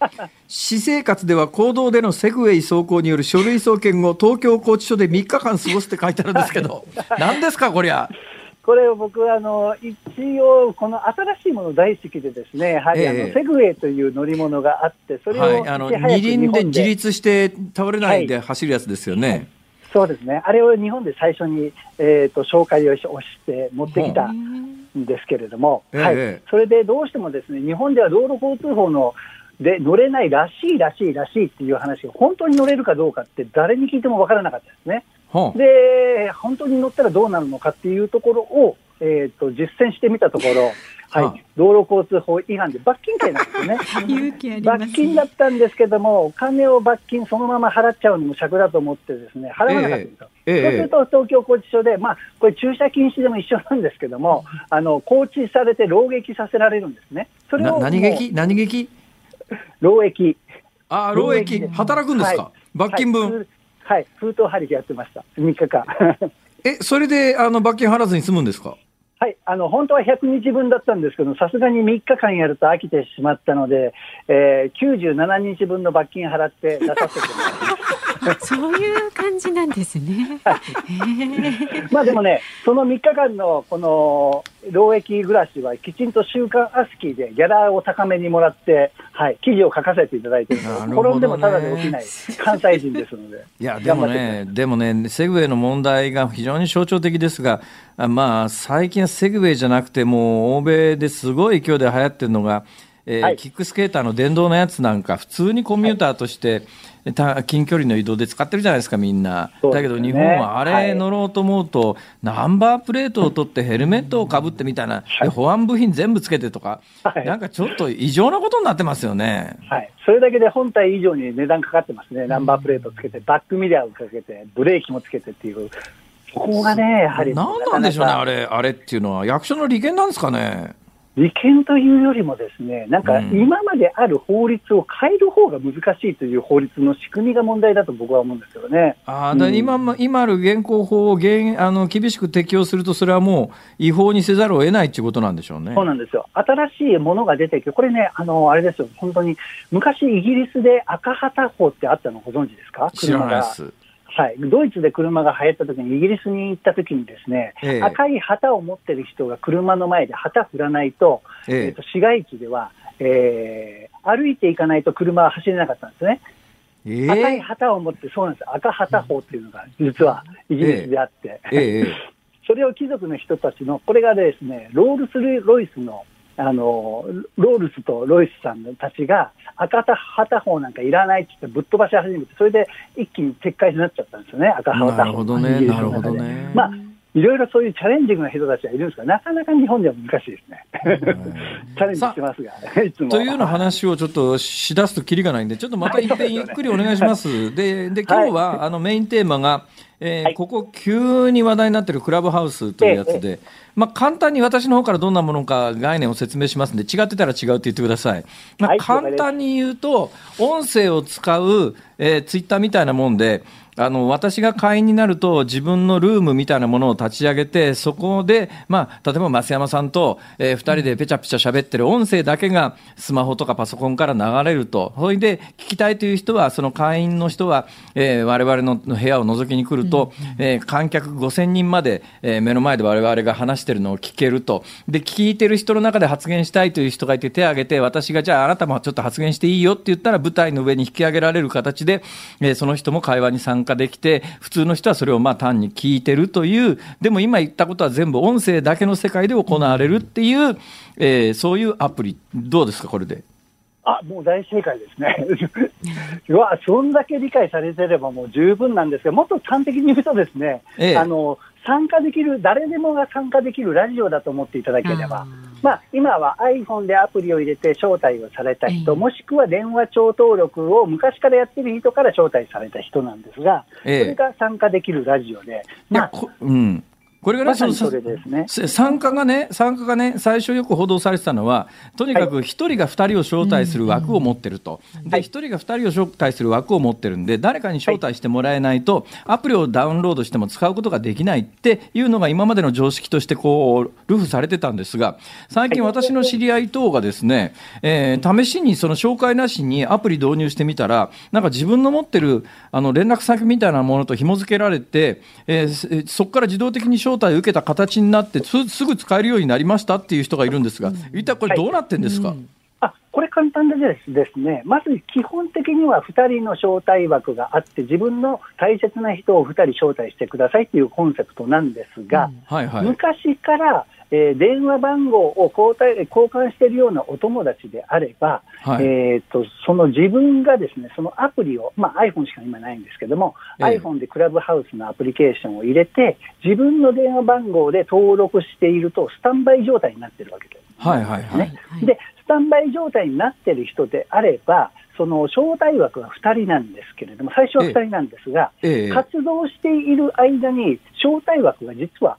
私生活では行動でのセグウェイ走行による書類送検後、東京拘置所で3日間過ごすって書いてあるんですけど、何ですか、こりゃ。これを僕あの、一応、この新しいもの大好きでですね、やはりあの、ええ。セグウェイという乗り物があって、それをはい、あの二輪で自立して倒れないで走るやつですよね。そうですね、あれを日本で最初に、えー、と紹介をして持ってきたん。ですけれども、ええ。はい。ええ、それでどうしてもですね日本では道路交通法ので乗れないらしいらしいらしいっていう話が本当に乗れるかどうかって誰に聞いても分からなかったですね。はあで、本当に乗ったらどうなるのかっていうところを、えー、と実践してみたところ、<laughs> はいはあ道路交通法違反で罰金刑なんですよ <laughs> ね。罰金だったんですけども、お金を罰金そのまま払っちゃうのも尺だと思ってですね、払わなかったんですよ。ええええそうすると東京拘置所で、まあ、これ駐車禁止でも一緒なんですけども、あの、拘置されて労役させられるんですね。それなを何劇何劇労 <laughs> 役。ああ、労役、働くんですか、はい。罰金分。はい、はい封筒張りでやってました。3日間。<laughs> え、それであの罰金払わずに済むんですか？はい、あの本当は100日分だったんですけど、さすがに3日間やると飽きてしまったので、えー、97日分の罰金払って出させてもらいました。<laughs> そういう感じなんですね。まあでもね、その3日間のこの労役暮らしは、きちんと週刊アスキーでギャラを高めにもらって、はい、記事を書かせていただいてるので、ね転んでもただで起きない関西人ですので。いや、でもね、でもね、セグウェイの問題が非常に象徴的ですが、あまあ、最近はセグウェイじゃなくて、もう欧米ですごい勢いで流行ってるのが、えーはいキックスケーターの電動のやつなんか、普通にコミューターとして、た近距離の移動で使ってるじゃないですか、みんな。ね。けど日本はあはい。れ乗ろうと思うと、ナンバープレートを取ってヘルメットをかぶってみたいな、で保安部品全部つけてとか、はい。なんかちょっと異常なことになってますよね。はい、それだけで本体以上に値段かかってますね、ナンバープレートつけて、バックミラーをかけて、ブレーキもつけてっていう、そこがね、やはり、何なんでしょうね、あれ、あれっていうのは、役所の利権なんですかね。利権というよりもですね、なんかうん今まである法律を変える方が難しいという法律の仕組みが問題だと僕は思うんですよね。あーだ今も今ある現行法を厳あの厳しく適用すると、それはもう違法にせざるを得ないっていうことなんでしょうね。そうなんですよ。新しいものが出てきて、これね、あの、あれですよ、本当に、昔イギリスで赤旗法ってあったのご存知ですか？知らないでがす。はい。ドイツで車が流行った時に、イギリスに行った時にですね、ええ。赤い旗を持ってる人が車の前で旗振らないと、ええ。ーと市街地では、えー歩いていかないと車は走れなかったんですね。えー赤い旗を持って、そうなんです、赤旗法っていうのが実はイギリスであって、ええ。ええ。<laughs> それを貴族の人たちの、これがですね、ロールス・ロイスの、あの、ロールスとロイスさんたちが、赤旗法なんかいらないって言ってぶっ飛ばし始めて、それで一気に撤回になっちゃったんですよね、赤旗法。なるほどねなるほどねまあ、いろいろそういうチャレンジングな人たちはいるんですが、なかなか日本では難しいですね。チャレンジしてますが、いつも。というような話をちょっとしだすときりがないんで、ちょっとまた一遍ゆっくりお願いします。で、で今日はあのメインテーマが、えーはい。ここ急に話題になっているクラブハウスというやつで、まあ、簡単に私の方からどんなものか概念を説明しますんで、違ってたら違うって言ってください。まあはい簡単に言うと、音声を使う、えーツイッターみたいなもんで、あの私が会員になると、自分のルームみたいなものを立ち上げて、そこで、まあ、例えば増山さんと、えー、2人でぺちゃぺちゃ喋ってる音声だけがスマホとかパソコンから流れると、それで聞きたいという人は、その会員の人は、えー、我々の部屋を覗きに来ると、えー観客5000人まで、えー目の前で我々が話してるのを聞けると、で聞いてる人の中で発言したいという人がいて、手を挙げて、私がじゃあ、あなたもちょっと発言していいよって言ったら、舞台の上に引き上げられる形で、えーその人も会話に参加できて、普通の人はそれをまあ単に聞いてるという、でも今言ったことは全部音声だけの世界で行われるっていう、えーそういうアプリ、どうですか、これで？あ、もう大正解ですね。<laughs> うわ、そんだけ理解されてればもう十分なんですが、もっと端的に言うとですね、ええあの、参加できる、誰でもが参加できるラジオだと思っていただければ。まあ、今は iPhone でアプリを入れて招待をされた人、ええ。もしくは電話帳登録を昔からやってる人から招待された人なんですが、ええ。それが参加できるラジオで、まあ、こうん。これがね、それですね。せ参加がね、参加がね、最初よく報道されてたのは、とにかく一人が二人を招待する枠を持ってると。で、はい一人が二人を招待する枠を持ってるんで、誰かに招待してもらえないと、アプリをダウンロードしても使うことができないっていうのが今までの常識としてこう、ルフされてたんですが、最近私の知り合い等がですね、えー試しにその紹介なしにアプリ導入してみたら、なんか自分の持ってるあの連絡先みたいなものと紐付けられて、えーそこから自動的に招待を受けた形になってす、すぐ使えるようになりましたっていう人がいるんですが、一体これどうなってんですか、あこれ簡単でですですね、まず基本的には2人の招待枠があって、自分の大切な人を2人招待してくださいっていうコンセプトなんですが、はいはい。昔から、えー電話番号を交代交換しているようなお友達であれば、はい。えー、とその自分がですねそのアプリを、まあ、iPhone しか今ないんですけども、ええ。iPhone でクラブハウスのアプリケーションを入れて、自分の電話番号で登録していると、スタンバイ状態になってるわけです。はいはいはい。ね。で、スタンバイ状態になってる人であれば、その招待枠は2人なんですけれども、最初は2人なんですが、ええ。活動している間に、招待枠が実は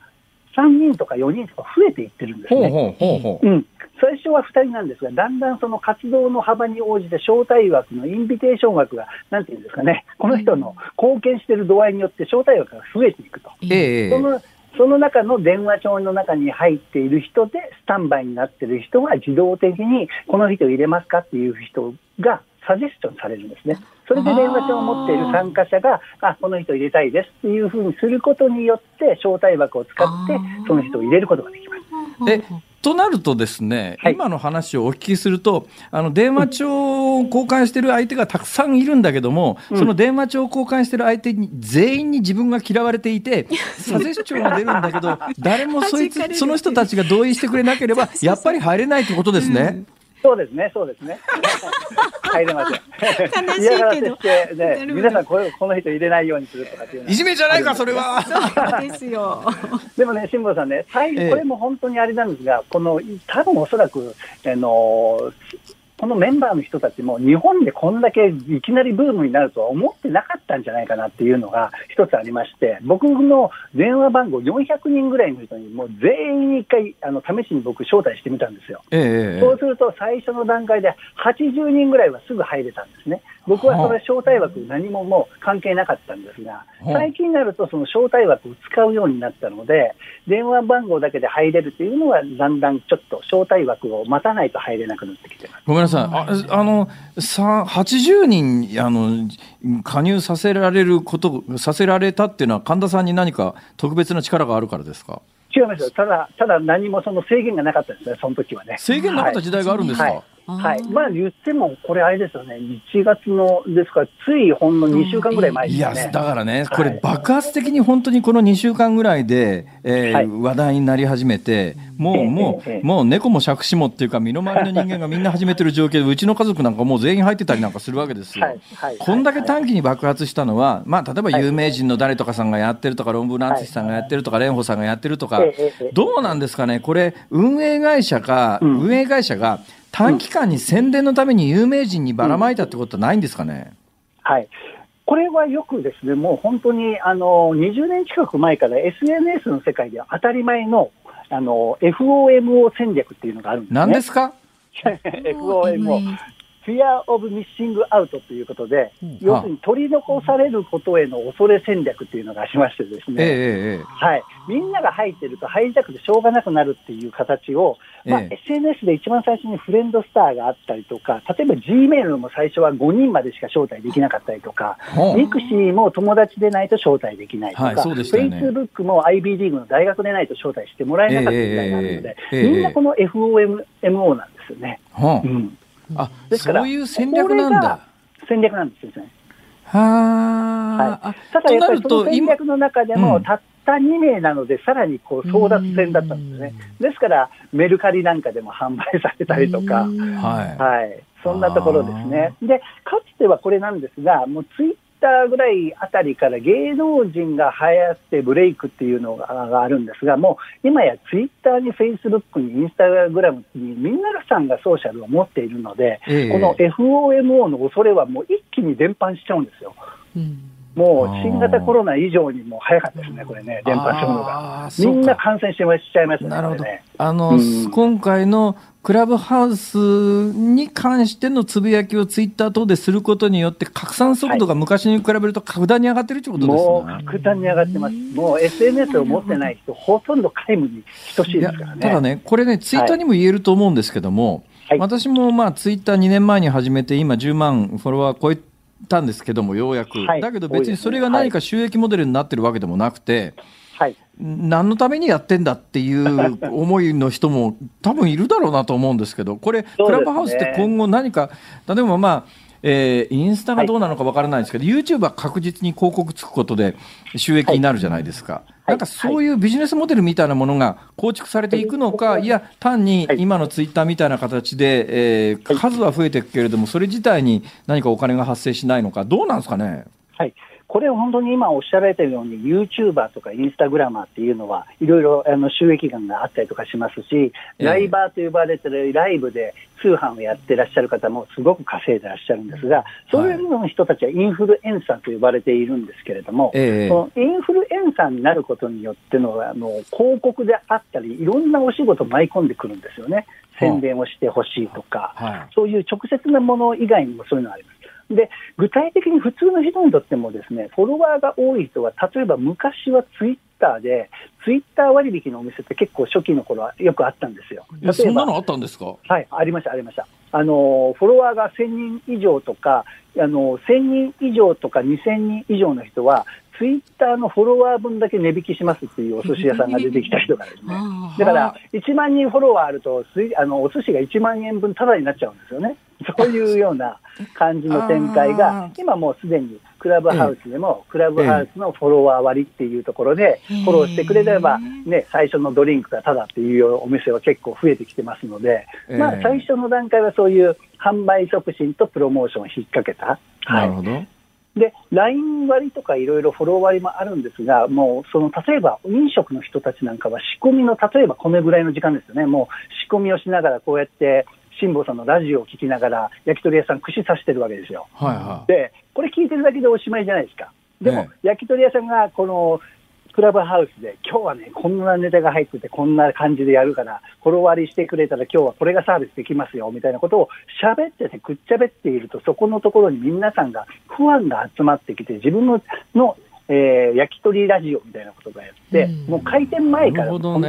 3人とか4人とか増えていってるんですね。ほうほうほうほう。うん、最初は2人なんですが、だんだんその活動の幅に応じて招待枠のインビテーション枠が、なんていうんですかね、この人の貢献している度合いによって招待枠が増えていくと。ええそのその中の電話帳の中に入っている人で、スタンバイになっている人は自動的に、この人入れますかっていう人がサジェスチョンされるんですね。それで電話帳を持っている参加者が、あ、この人入れたいですっていうふうにすることによって、招待枠を使ってその人を入れることができます。えとなるとですね、はい。今の話をお聞きすると、あの電話帳を交換してる相手がたくさんいるんだけども、うん。その電話帳を交換してる相手に全員に自分が嫌われていて、<laughs> サジェスチョンは出るんだけど、誰もそいつその人たちが同意してくれなければ、やっぱり入れないってことですね。そうですね、そうですね。<laughs> 入れません。悲しいけどして、ね、皆さんこれ、この人入れないようにするとかっていうのはいじめじゃないか、それは。そうですよ。<laughs> でもね、辛坊さんね、最ええこれも本当にあれなんですが、この多分おそらく、あのこのメンバーの人たちも、日本でこんだけいきなりブームになるとは思ってなかったんじゃないかなっていうのが一つありまして、僕の電話番号400人ぐらいの人に、もう全員に一回あの試しに僕、招待してみたんですよ。ええそうすると、最初の段階で80人ぐらいはすぐ入れたんですね。僕はそれ招待枠何ももう関係なかったんですが、はあ最近になるとその招待枠を使うようになったので、電話番号だけで入れるというのは、だんだんちょっと招待枠を待たないと入れなくなってきてます。ごめんなさい。ああの、さ80人、あの、加入させられること、させられたっていうのは、神田さんに何か特別な力があるからですか？違いますよ。ただ、ただ何もその制限がなかったですね、その時はね。制限なかった時代があるんですか、はいはい。まあ言っても、これあれですよね、1月の、ですから、ついほんの2週間ぐらい前ですね。いや、だからね、これ爆発的に本当にこの2週間ぐらいで、えー、はい、話題になり始めて、もう、もう、もう猫も杓子もっていうか、身の回りの人間がみんな始めてる状況で、<laughs> うちの家族なんかもう全員入ってたりなんかするわけですよ。はいはい、こんだけ短期に爆発したのは、まあ、例えば有名人の誰とかさんがやってるとか、論文の淳さんがやってるとか、蓮舫さんがやってるとか、どうなんですかね、これ、運営会社か、運営会社が、短期間に宣伝のために有名人にばらまいたってことはないんですかね？はい。これはよくですね、もう本当にあの20年近く前から SNS の世界では当たり前のあの FOMO 戦略っていうのがあるんですね。何ですか ?FOMO。<laughs> Fear of Missing Out ということで、うん、要するに取り残されることへの恐れ戦略っていうのがありましてですね、えー、はい、みんなが入ってると入りたくてしょうがなくなるっていう形を、まあ、えー、SNS で一番最初にフレンドスターがあったりとか、例えば Gmail も最初は5人までしか招待できなかったりとか、ミクシーも友達でないと招待できないとか、はいね、Facebook も IB リーグの大学でないと招待してもらえなかったみたいなので、えー、みんなこの FOMO なんですよね。うんあですからそういう戦略なんだ。戦略なんですよね。ははい、ただやっぱりその戦略の中でも、たった2名なので、さらにこう争奪戦だったんですね。ですから、メルカリなんかでも販売されたりとか、はい、はい、そんなところですね。で、かつてはこれなんですが、もうツイッターぐらいあたりから芸能人が流行ってブレイクっていうのがあるんですが、もう今やツイッターにフェイスブックにインスタグラムにみんなさんがソーシャルを持っているので、えー、この FOMO の恐れはもう一気に伝播しちゃうんですよ。うんもう新型コロナ以上にも早かったですね、これね、伝播するのが。みんな感染してしちゃいますね。なるほど。ね、あの、うん、今回のクラブハウスに関してのつぶやきをツイッター等ですることによって、拡散速度が昔に比べると格段に上がってるということですね、もう格段に上がってます。もう SNS を持ってない人、ほとんど皆無に等しいですからね。ただね、これね、ツイッターにも言えると思うんですけども、はい、私もまあツイッター2年前に始めて、今10万フォロワー超えたんですけども、ようやく、はい、だけど別にそれが何か収益モデルになってるわけでもなくて、はい、何のためにやってんだっていう <laughs> 思いの人も多分いるだろうなと思うんですけど、これ、クラブハウスって今後何か、例えばまあ、えー、インスタがどうなのかわからないんですけど、はい、YouTube は確実に広告つくことで収益になるじゃないですか。はい。なんかそういうビジネスモデルみたいなものが構築されていくのか、い。や、単に今のツイッターみたいな形で、えー、数は増えていくけれども、それ自体に何かお金が発生しないのか、どうなんですかね？はいこれ本当に今おっしゃられているように、ユーチューバーとかインスタグラマーっていうのは、いろいろあの収益源があったりとかしますし、ライバーと呼ばれてるライブで通販をやってらっしゃる方もすごく稼いでらっしゃるんですが、そういうの人たちはインフルエンサーと呼ばれているんですけれども、えそのインフルエンサーになることによってのあの広告であったり、いろんなお仕事を舞い込んでくるんですよね。宣伝をしてほしいとか、はい、そういう直接なもの以外にもそういうのがあります。で具体的に普通の人にとってもですねフォロワーが多い人は例えば昔はツイッターでツイッター割引のお店って結構初期の頃はよくあったんですよ。例えばそんなのあったんですか？はいありましたありましたあのフォロワーが1000人以上とかあの1000人以上とか2000人以上の人はツイッターのフォロワー分だけ値引きしますっていうお寿司屋さんが出てきたりとかですね。だから、1万人フォロワーあると、あのお寿司が1万円分タダになっちゃうんですよね。そういうような感じの展開が、今もうすでにクラブハウスでも、クラブハウスのフォロワー割っていうところで、フォローしてくれれば、ね、最初のドリンクがタダっていうお店は結構増えてきてますので、まあ、最初の段階はそういう販売促進とプロモーションを引っ掛けた。なるほど。で、LINE 割とかいろいろフォロー割もあるんですが、もうその例えば飲食の人たちなんかは仕込みの例えばこのぐらいの時間ですよね、もう仕込みをしながらこうやって辛坊さんのラジオを聞きながら焼き鳥屋さん串刺してるわけですよ。はいはい、で、これ聞いてるだけでおしまいじゃないですか。でも、ね、焼き鳥屋さんがこのクラブハウスで、今日はね、こんなネタが入ってて、こんな感じでやるから、フォロワーしてくれたら、今日はこれがサービスできますよ、みたいなことを喋ってて、くっちゃべっていると、そこのところに皆さんが、不安が集まってきて、自分のの、えー、焼き鳥ラジオみたいなことがやって、もう開店前から本当に、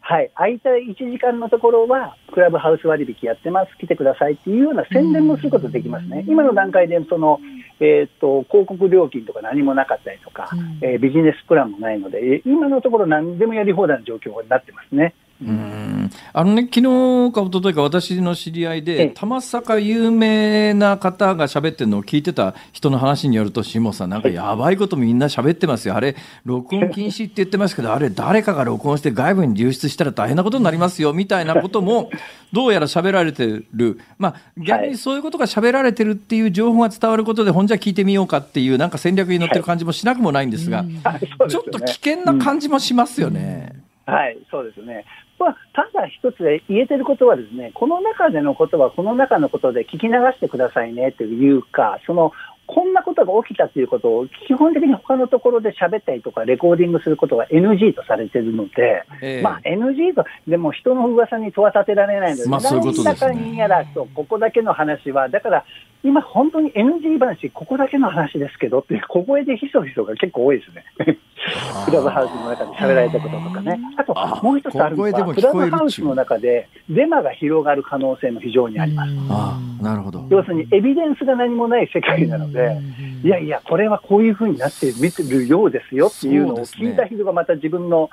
はい、空いた1時間のところは、クラブハウス割引やってます、来てくださいっていうような宣伝もすることできますね。今の段階で、その、えーと、広告料金とか何もなかったりとか、うん、えー、ビジネスプランもないので、今のところ何でもやり放題の状況になってますね。うんあのね、昨日か一昨日か私の知り合いで、玉阪有名な方が喋ってるのを聞いてた人の話によると、下さん、なんかやばいことみんな喋ってますよ。あれ、録音禁止って言ってますけど、あれ、誰かが録音して外部に流出したら大変なことになりますよ、みたいなことも、どうやら喋られてる。まあ、逆にそういうことが喋られてるっていう情報が伝わることで、ほんじゃ聞いてみようかっていう、なんか戦略に乗ってる感じもしなくもないんですが、ちょっと危険な感じもしますよね。はい、そうですね。まあ、ただ一つで言えてることはですね、この中でのことはこの中のことで聞き流してくださいねというか、そのこんなことが起きたということを基本的に他のところで喋ったりとかレコーディングすることが NG とされているので、えー、まあ NG と、でも人の噂に問わ立てられないので、まあ、そういうことですね、何やらと、ここだけの話は、だから今本当に NG 話、ここだけの話ですけどって小声でひそひそが結構多いですね。クラブハウスの中で喋られたこととかね。あと、もう一つあるのは、クラブハウスの中でデマが広がる可能性も非常にあります。あなるほど。要するに、エビデンスが何もない世界なので、いやいや、これはこういうふうになって見てるようですよっていうのを聞いた人がまた自分の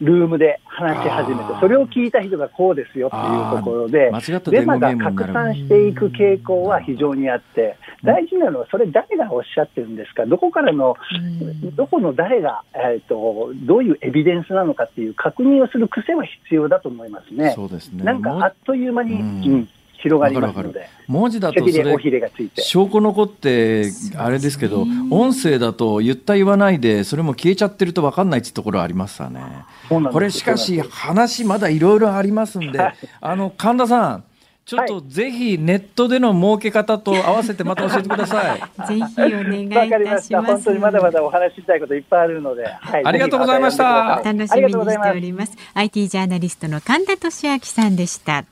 ルームで話し始めて、それを聞いた人がこうですよっていうところで、デマが拡散していく傾向は非常にあって、大事なのは、それ誰がおっしゃってるんですか、どこからの、どこの誰が、えーと、どういうエビデンスなのかっていう確認をする癖は必要だと思いますね。そうですね。なんかあっという間に、うん広がりますので。文字だとそれ証拠残ってあれですけど、音声だと言った言わないでそれも消えちゃってると分かんないってところありますわね。これしかし話まだいろいろありますんで、あの神田さん。ちょっとぜひネットでの儲け方と合わせてまた教えてください。ぜひお願いいたします。本当にまだまだお話ししたいこといっぱいあるので、はい、ありがとうございました。楽しみにしております。IT ジャーナリストの神田敏晶さんでした。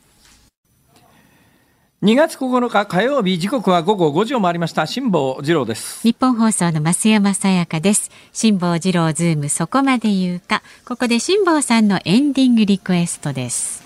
2月9日火曜日時刻は午後5時を回りました。辛坊治郎です。ニッポン放送の増山さやかです。辛坊治郎ズームそこまで言うか。ここで辛坊さんのエンディングリクエストです。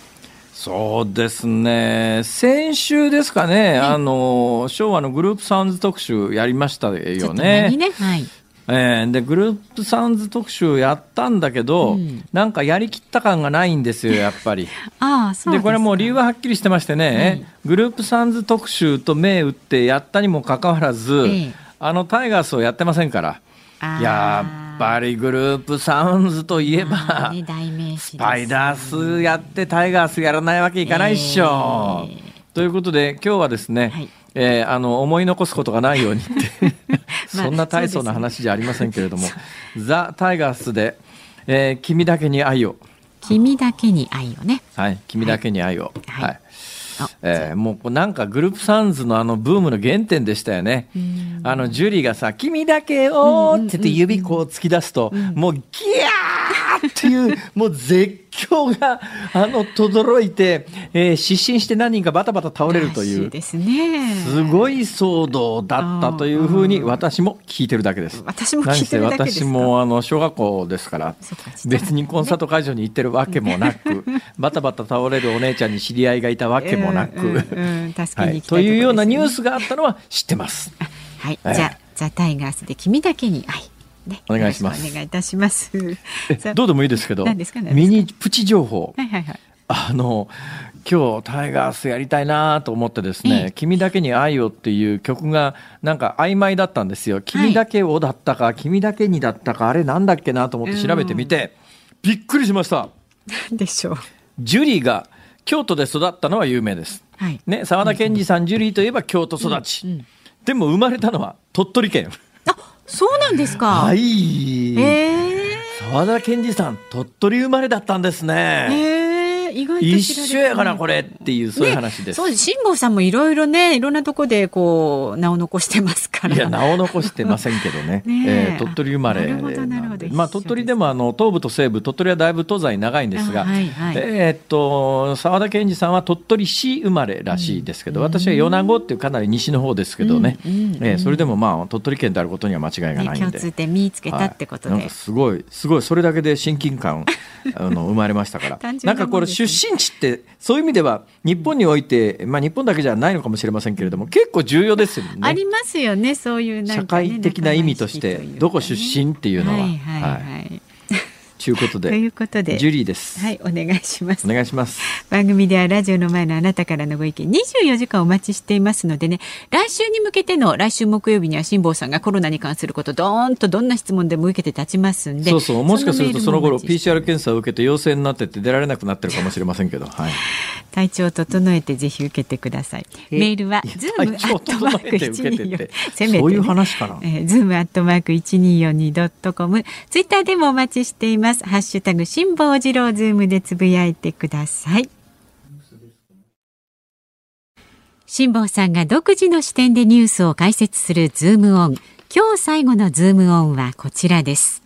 そうですね。先週ですかね、あの昭和のグループサウンズ特集やりましたよね。ね。はいえー、でグループサウンズ特集やったんだけど、うん、なんかやりきった感がないんですよ、やっぱり。<laughs> あそうでこれもう理由ははっきりしてましてね、うん、グループサウンズ特集と銘打ってやったにもかかわらず、あのタイガースをやってませんから。やっぱりグループサウンズといえば、ね、スパイダースやってタイガースやらないわけいかないっしょ。えー、ということで今日はですね、はいえー、あの思い残すことがないようにって <laughs> そんな大層な話じゃありませんけれども、ザ・タイガースで、えー、君だけに愛を。君だけに愛をね。はい、君だけに愛を。はい。はいえー、もうなんかグループサウンズのあのブームの原点でしたよね。あのジュリーがさ「君だけを」って言って指こう突き出すと、もうギャーっていうもう絶叫があの轟いて、えー、失神して何人かバタバタ倒れるというす,、ね、すごい騒動だったというふうに私も聞いてるだけです。私も聞いてるだけです私もあの小学校ですから別にコンサート会場に行ってるわけもなく、<laughs> バタバタ倒れるお姉ちゃんに知り合いがいたわけもなく、とい。うようなニュースがあったのは知ってます。<laughs> はい、じゃあ、ザ・タイガースで君だけに愛。ね、お願いします。お願いいたします。どうでもいいですけど、ミニプチ情報。はいはいはい。あの今日タイガースやりたいなと思ってですね、ええ、君だけに愛をっていう曲がなんか曖昧だったんですよ。君だけをだったか、はい、君だけにだったか、あれなんだっけなと思って調べてみて、びっくりしました。でしょう。ジュリーが京都で育ったのは有名です。はい、ね、澤田研二さん、ジュリーといえば京都育ち。うんうん、でも生まれたのは鳥取県。そうなんですか？はい。澤田研二さん、鳥取生まれだったんですね。意外と一緒やからこれっていうそういう話です。そう辛坊さんもいろいろねいろんなとこでこう名を残してますから。いや名を残してませんけどね。<laughs> ねえ。ー、鳥取生まれなんで、まあ鳥取でもあの東部と西部鳥取はだいぶ東西長いんですが、はいはい、えー、っと澤田研二さんは鳥取市生まれらしいですけど、うん、私は米子っていうかなり西の方ですけどね、うんうん、えー、それでもまあ鳥取県であることには間違いがないんで、ね、共通点見つけたってことで、はい、すごいすごいそれだけで親近感あの生まれましたから。<laughs> なんかこれ出身地ってそういう意味では日本において、まあ、日本だけじゃないのかもしれませんけれども結構重要ですよね。ありますよねそういう、ね、社会的な意味としてどこ出身っていうのは。はいはいはい、はいちゅうことで。ということで、ジュリーです。はい、お願いします。お願いします。番組ではラジオの前のあなたからのご意見24時間お待ちしていますのでね来週に向けての来週木曜日には辛坊さんがコロナに関することどーんとどんな質問でも受けて立ちますんでそうそう。もしかするとその頃 PCR 検査を受けて陽性になってて出られなくなってるかもしれませんけど。<laughs> はい。体調を整えてぜひ受けてくださいえメールはズームアットマーク整えて受けてって124せめてねそういう話かなえーズームアットマーク 1242.com ツイッターでもお待ちしていますます。ハッシュタグ辛坊治郎ズームでつぶやいてください。辛坊さんが独自の視点でニュースを解説するズームオン。今日最後のズームオンはこちらです。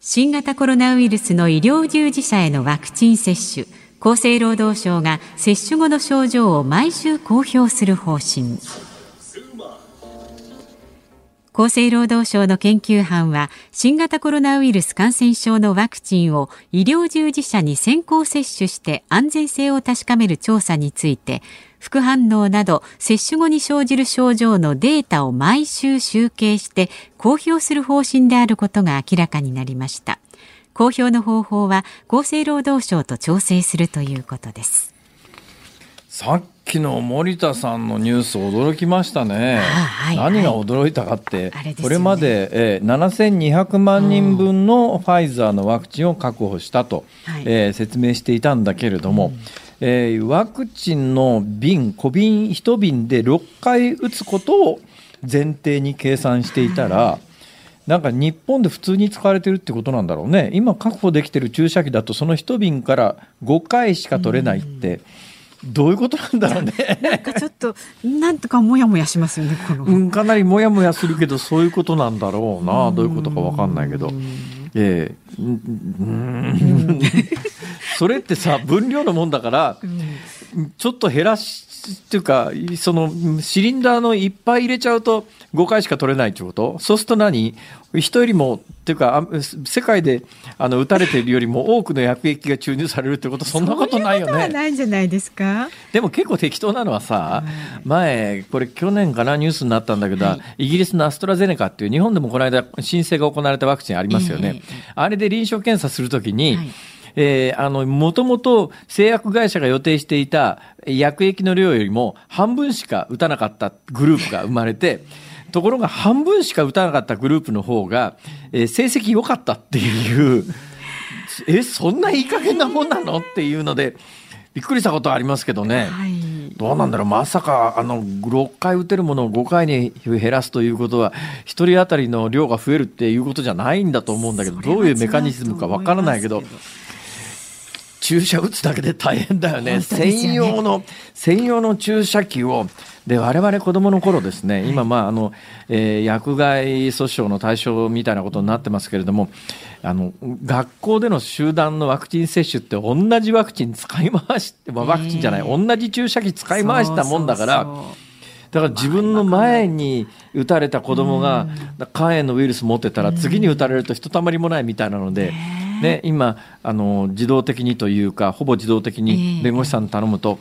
新型コロナウイルスの医療従事者へのワクチン接種。厚生労働省が接種後の症状を毎週公表する方針。厚生労働省の研究班は新型コロナウイルス感染症のワクチンを医療従事者に先行接種して安全性を確かめる調査について副反応など接種後に生じる症状のデータを毎週集計して公表する方針であることが明らかになりました。公表の方法は厚生労働省と調整するということです。さっきの森田さんのニュース驚きましたね。はい何が驚いたかって、ね。これまで、えー7200万人分のファイザーのワクチンを確保したと、はい。えー説明していたんだけれども、えーワクチンの瓶、小瓶1瓶で6回打つことを前提に計算していたら、なんか日本で普通に使われてるってことなんだろうね。今確保できてる注射器だとその1瓶から5回しか取れないって、どういうことなんだろうね。なんかちょっとなんとかモヤモヤしますよねこの。うん、かなりもやもやするけど、そういうことなんだろうな。どういうことかわかんないけど。ええ。う <laughs> それってさ、分量のもんだから、ちょっと減らし、っていうか、その、シリンダーのいっぱい入れちゃうと5回しか取れないってこと？そうすると何？人よりも、っていうか、あ世界であの打たれているよりも多くの薬液が注入されるってこと、そんなことないよそういうことはね。ないんじゃないですか？でも結構適当なのはさ、前、これ去年かなニュースになったんだけど、イギリスのアストラゼネカっていう日本でもこの間申請が行われたワクチンありますよね。あれで臨床検査するときに、はいえーあの、もともと製薬会社が予定していた薬液の量よりも半分しか打たなかったグループが生まれて、ところが半分しか打たなかったグループの方が、えー成績良かったっていう、え、そんないい加減なもんなのっていうので、びっくりしたことはありますけどね。はい。どうなんだろう、まさかあの6回打てるものを5回に減らすということは、1人当たりの量が増えるっていうことじゃないんだと思うんだけど、どういうメカニズムかわからないけど、注射打つだけで大変だよね、よね。専用の専用の注射器を、で我々子供の頃ですね、今、まああのえー薬害訴訟の対象みたいなことになってますけれども、あの学校での集団のワクチン接種って、同じワクチン使い回して、まあワクチンじゃない、え同じ注射器使い回したもんだから。そうそうそう。だから自分の前に打たれた子供が肝炎のウイルス持ってたら次に打たれるとひとたまりもないみたいなので、ね、今あの自動的にというかほぼ自動的に弁護士さんに頼むと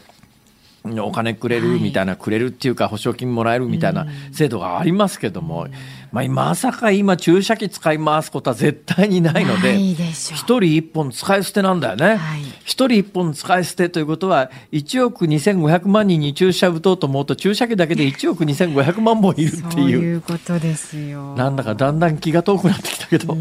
お金くれるみたいな、くれるっていうか保証金もらえるみたいな制度がありますけども、まあ、まさか今注射器使い回すことは絶対にないので一人一本使い捨てなんだよね。はい。一人一本使い捨てということは、1億2500万人に注射打とうと思うと、注射器だけで1億2500万本いるっていう。いうことですよ。なんだかだんだん気が遠くなってきたけど、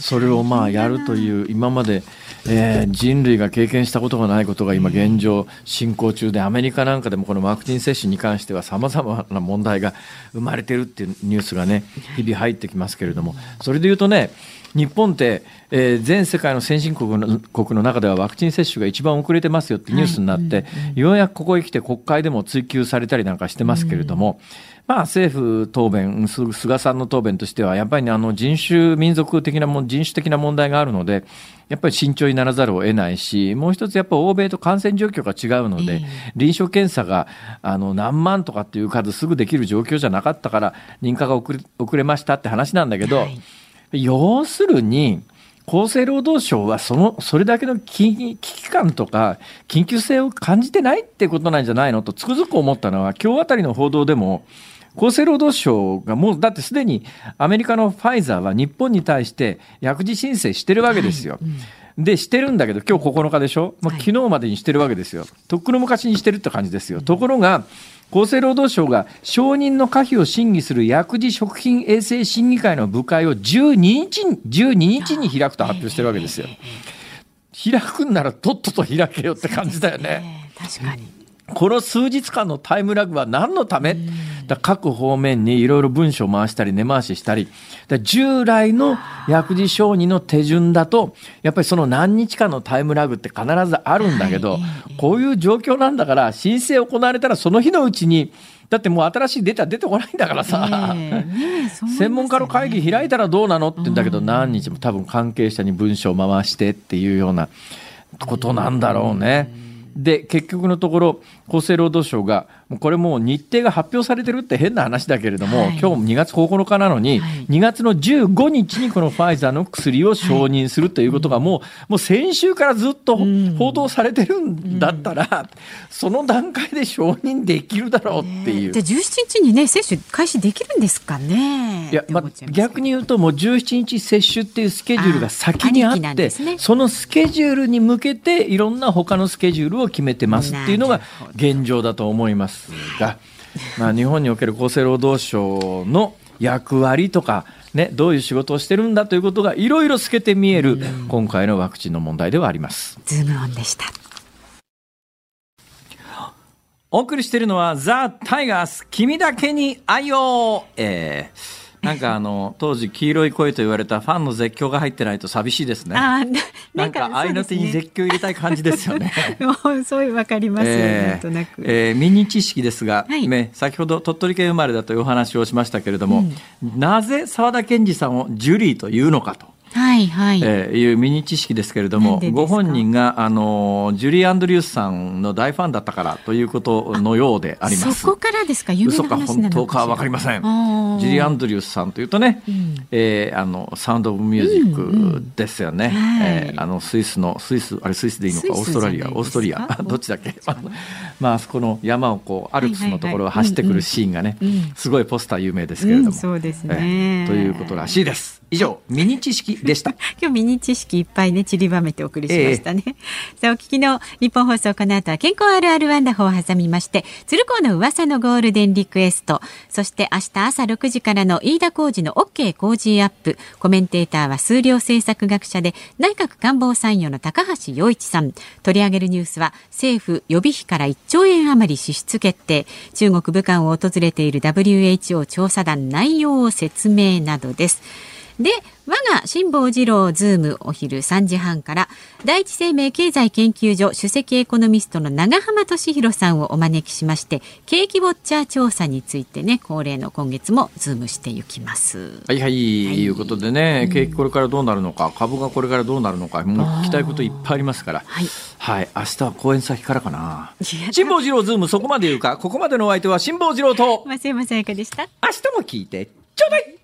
それをまあやるという、今まで、えー人類が経験したことがないことが今現状進行中で、アメリカなんかでもこのワクチン接種に関しては様々な問題が生まれてるっていうニュースがね、日々入ってきますけれども、それで言うとね、日本って、えー全世界の先進国の国の中ではワクチン接種が一番遅れてますよってニュースになって、ようやくここへ来て国会でも追及されたりなんかしてますけれども、まあ政府答弁、す菅さんの答弁としては、やっぱりね、あの人種民族的なもん、人種的な問題があるので、やっぱり慎重にならざるを得ないし、もう一つやっぱ欧米と感染状況が違うので、臨床検査があの何万とかっていう数すぐできる状況じゃなかったから、認可が遅れ遅れましたって話なんだけど、はい。要するに、厚生労働省はそのそれだけの危危機感とか緊急性を感じてないってことなんじゃないのとつくづく思ったのは今日あたりの報道でも厚生労働省がもうだってすでにアメリカのファイザーは日本に対して薬事申請してるわけですよ。はいうん、で、してるんだけど、今日9日でしょ、まあ、昨日までにしてるわけですよ。とっくの昔にしてるって感じですよ。ところが、厚生労働省が承認の可否を審議する薬事食品衛生審議会の部会を12日に ,12 日に開くと発表してるわけですよ。開くんならとっとと開けよって感じだよね。確かにこの数日間のタイムラグは何のため、だ各方面にいろいろ文章を回したり根回ししたり、従来の薬事承認の手順だと、やっぱりその何日間のタイムラグって必ずあるんだけど、はい、こういう状況なんだから、申請行われたらその日のうちに、だってもう新しいデータ出てこないんだからさ、ねね、専門家の会議開いたらどうなのって言うんだけど、何日も多分関係者に文章を回してっていうようなことなんだろうね。で、結局のところ、厚生労働省が、これもう日程が発表されてるって変な話だけれども、はい、今日2月9日なのに、はい、2月の15日にこのファイザーの薬を承認するということがもう、はい、もう先週からずっと報道されてるんだったら、うん、その段階で承認できるだろうっていう。じゃあ17日にね、接種開始できるんですかね。いや、まあ、逆に言うともう17日接種っていうスケジュールが先にあって、ね、そのスケジュールに向けていろんな他のスケジュールを決めてますっていうのが現状だと思いますが、まあ、日本における厚生労働省の役割とか、ね、どういう仕事をしてるんだということがいろいろ透けて見える今回のワクチンの問題ではあります。ズームオンでした。お送りしているのはザ・タイガース君だけに愛を、えーなんかあの当時黄色い声と言われたファンの絶叫が入ってないと寂しいですね。あなんか合いの手に絶叫入れたい感じですよね。<laughs> そういうわかりますよ、えー、なんとなく。えー、ミニ知識ですが、はい、ね先ほど鳥取県生まれだというお話をしましたけれども、うん、なぜ澤田研二さんをジュリーというのかと。はいはい。えー、いうミニ知識ですけれども、ご本人が、あの、ジュリー・アンドリュースさんの大ファンだったからということのようであります。そこからですか？嘘か本当かわかりません。ジュリー・アンドリュースさんというとね、うん、えー、あの、サウンド・オブ・ミュージックですよね。うんうん、えー、あの、スイスの、スイス、あれスイスでいいのか、オーストラリア、オーストリア、<laughs> どっちだっけ？<laughs> まあ、あそこの山をこう、アルプスのところを走ってくるシーンがね、すごいポスター有名ですけれども。そうですね、えー、ということらしいです。以上、ミニ知識でした。<laughs> 今日ミニ知識いっぱいね、散りばめてお送りしましたね。えー、さあ、お聞きの日本放送、この後は健康あるあるワンダホを挟みまして、鶴光の噂のゴールデンリクエスト、そして明日朝6時からの飯田浩二の OK 工事アップ、コメンテーターは数量政策学者で、内閣官房参与の高橋洋一さん。取り上げるニュースは、政府予備費から1兆円余り支出決定、中国武漢を訪れている WHO 調査団内容を説明などです。で我が辛坊治郎ズームお昼3時半から第一生命経済研究所首席エコノミストの永濱利廣さんをお招きしまして景気ウォッチャー調査についてね恒例の今月もズームしていきます。はいはい、はい、いうことでね、景気これからどうなるのか株がこれからどうなるのかもう聞きたいこといっぱいありますから。はい、はい、明日は公演先からかな。辛坊治郎ズームそこまで言うかここまでのお相手は辛坊治郎と松山さやかでした。明日も聞いてちょうだい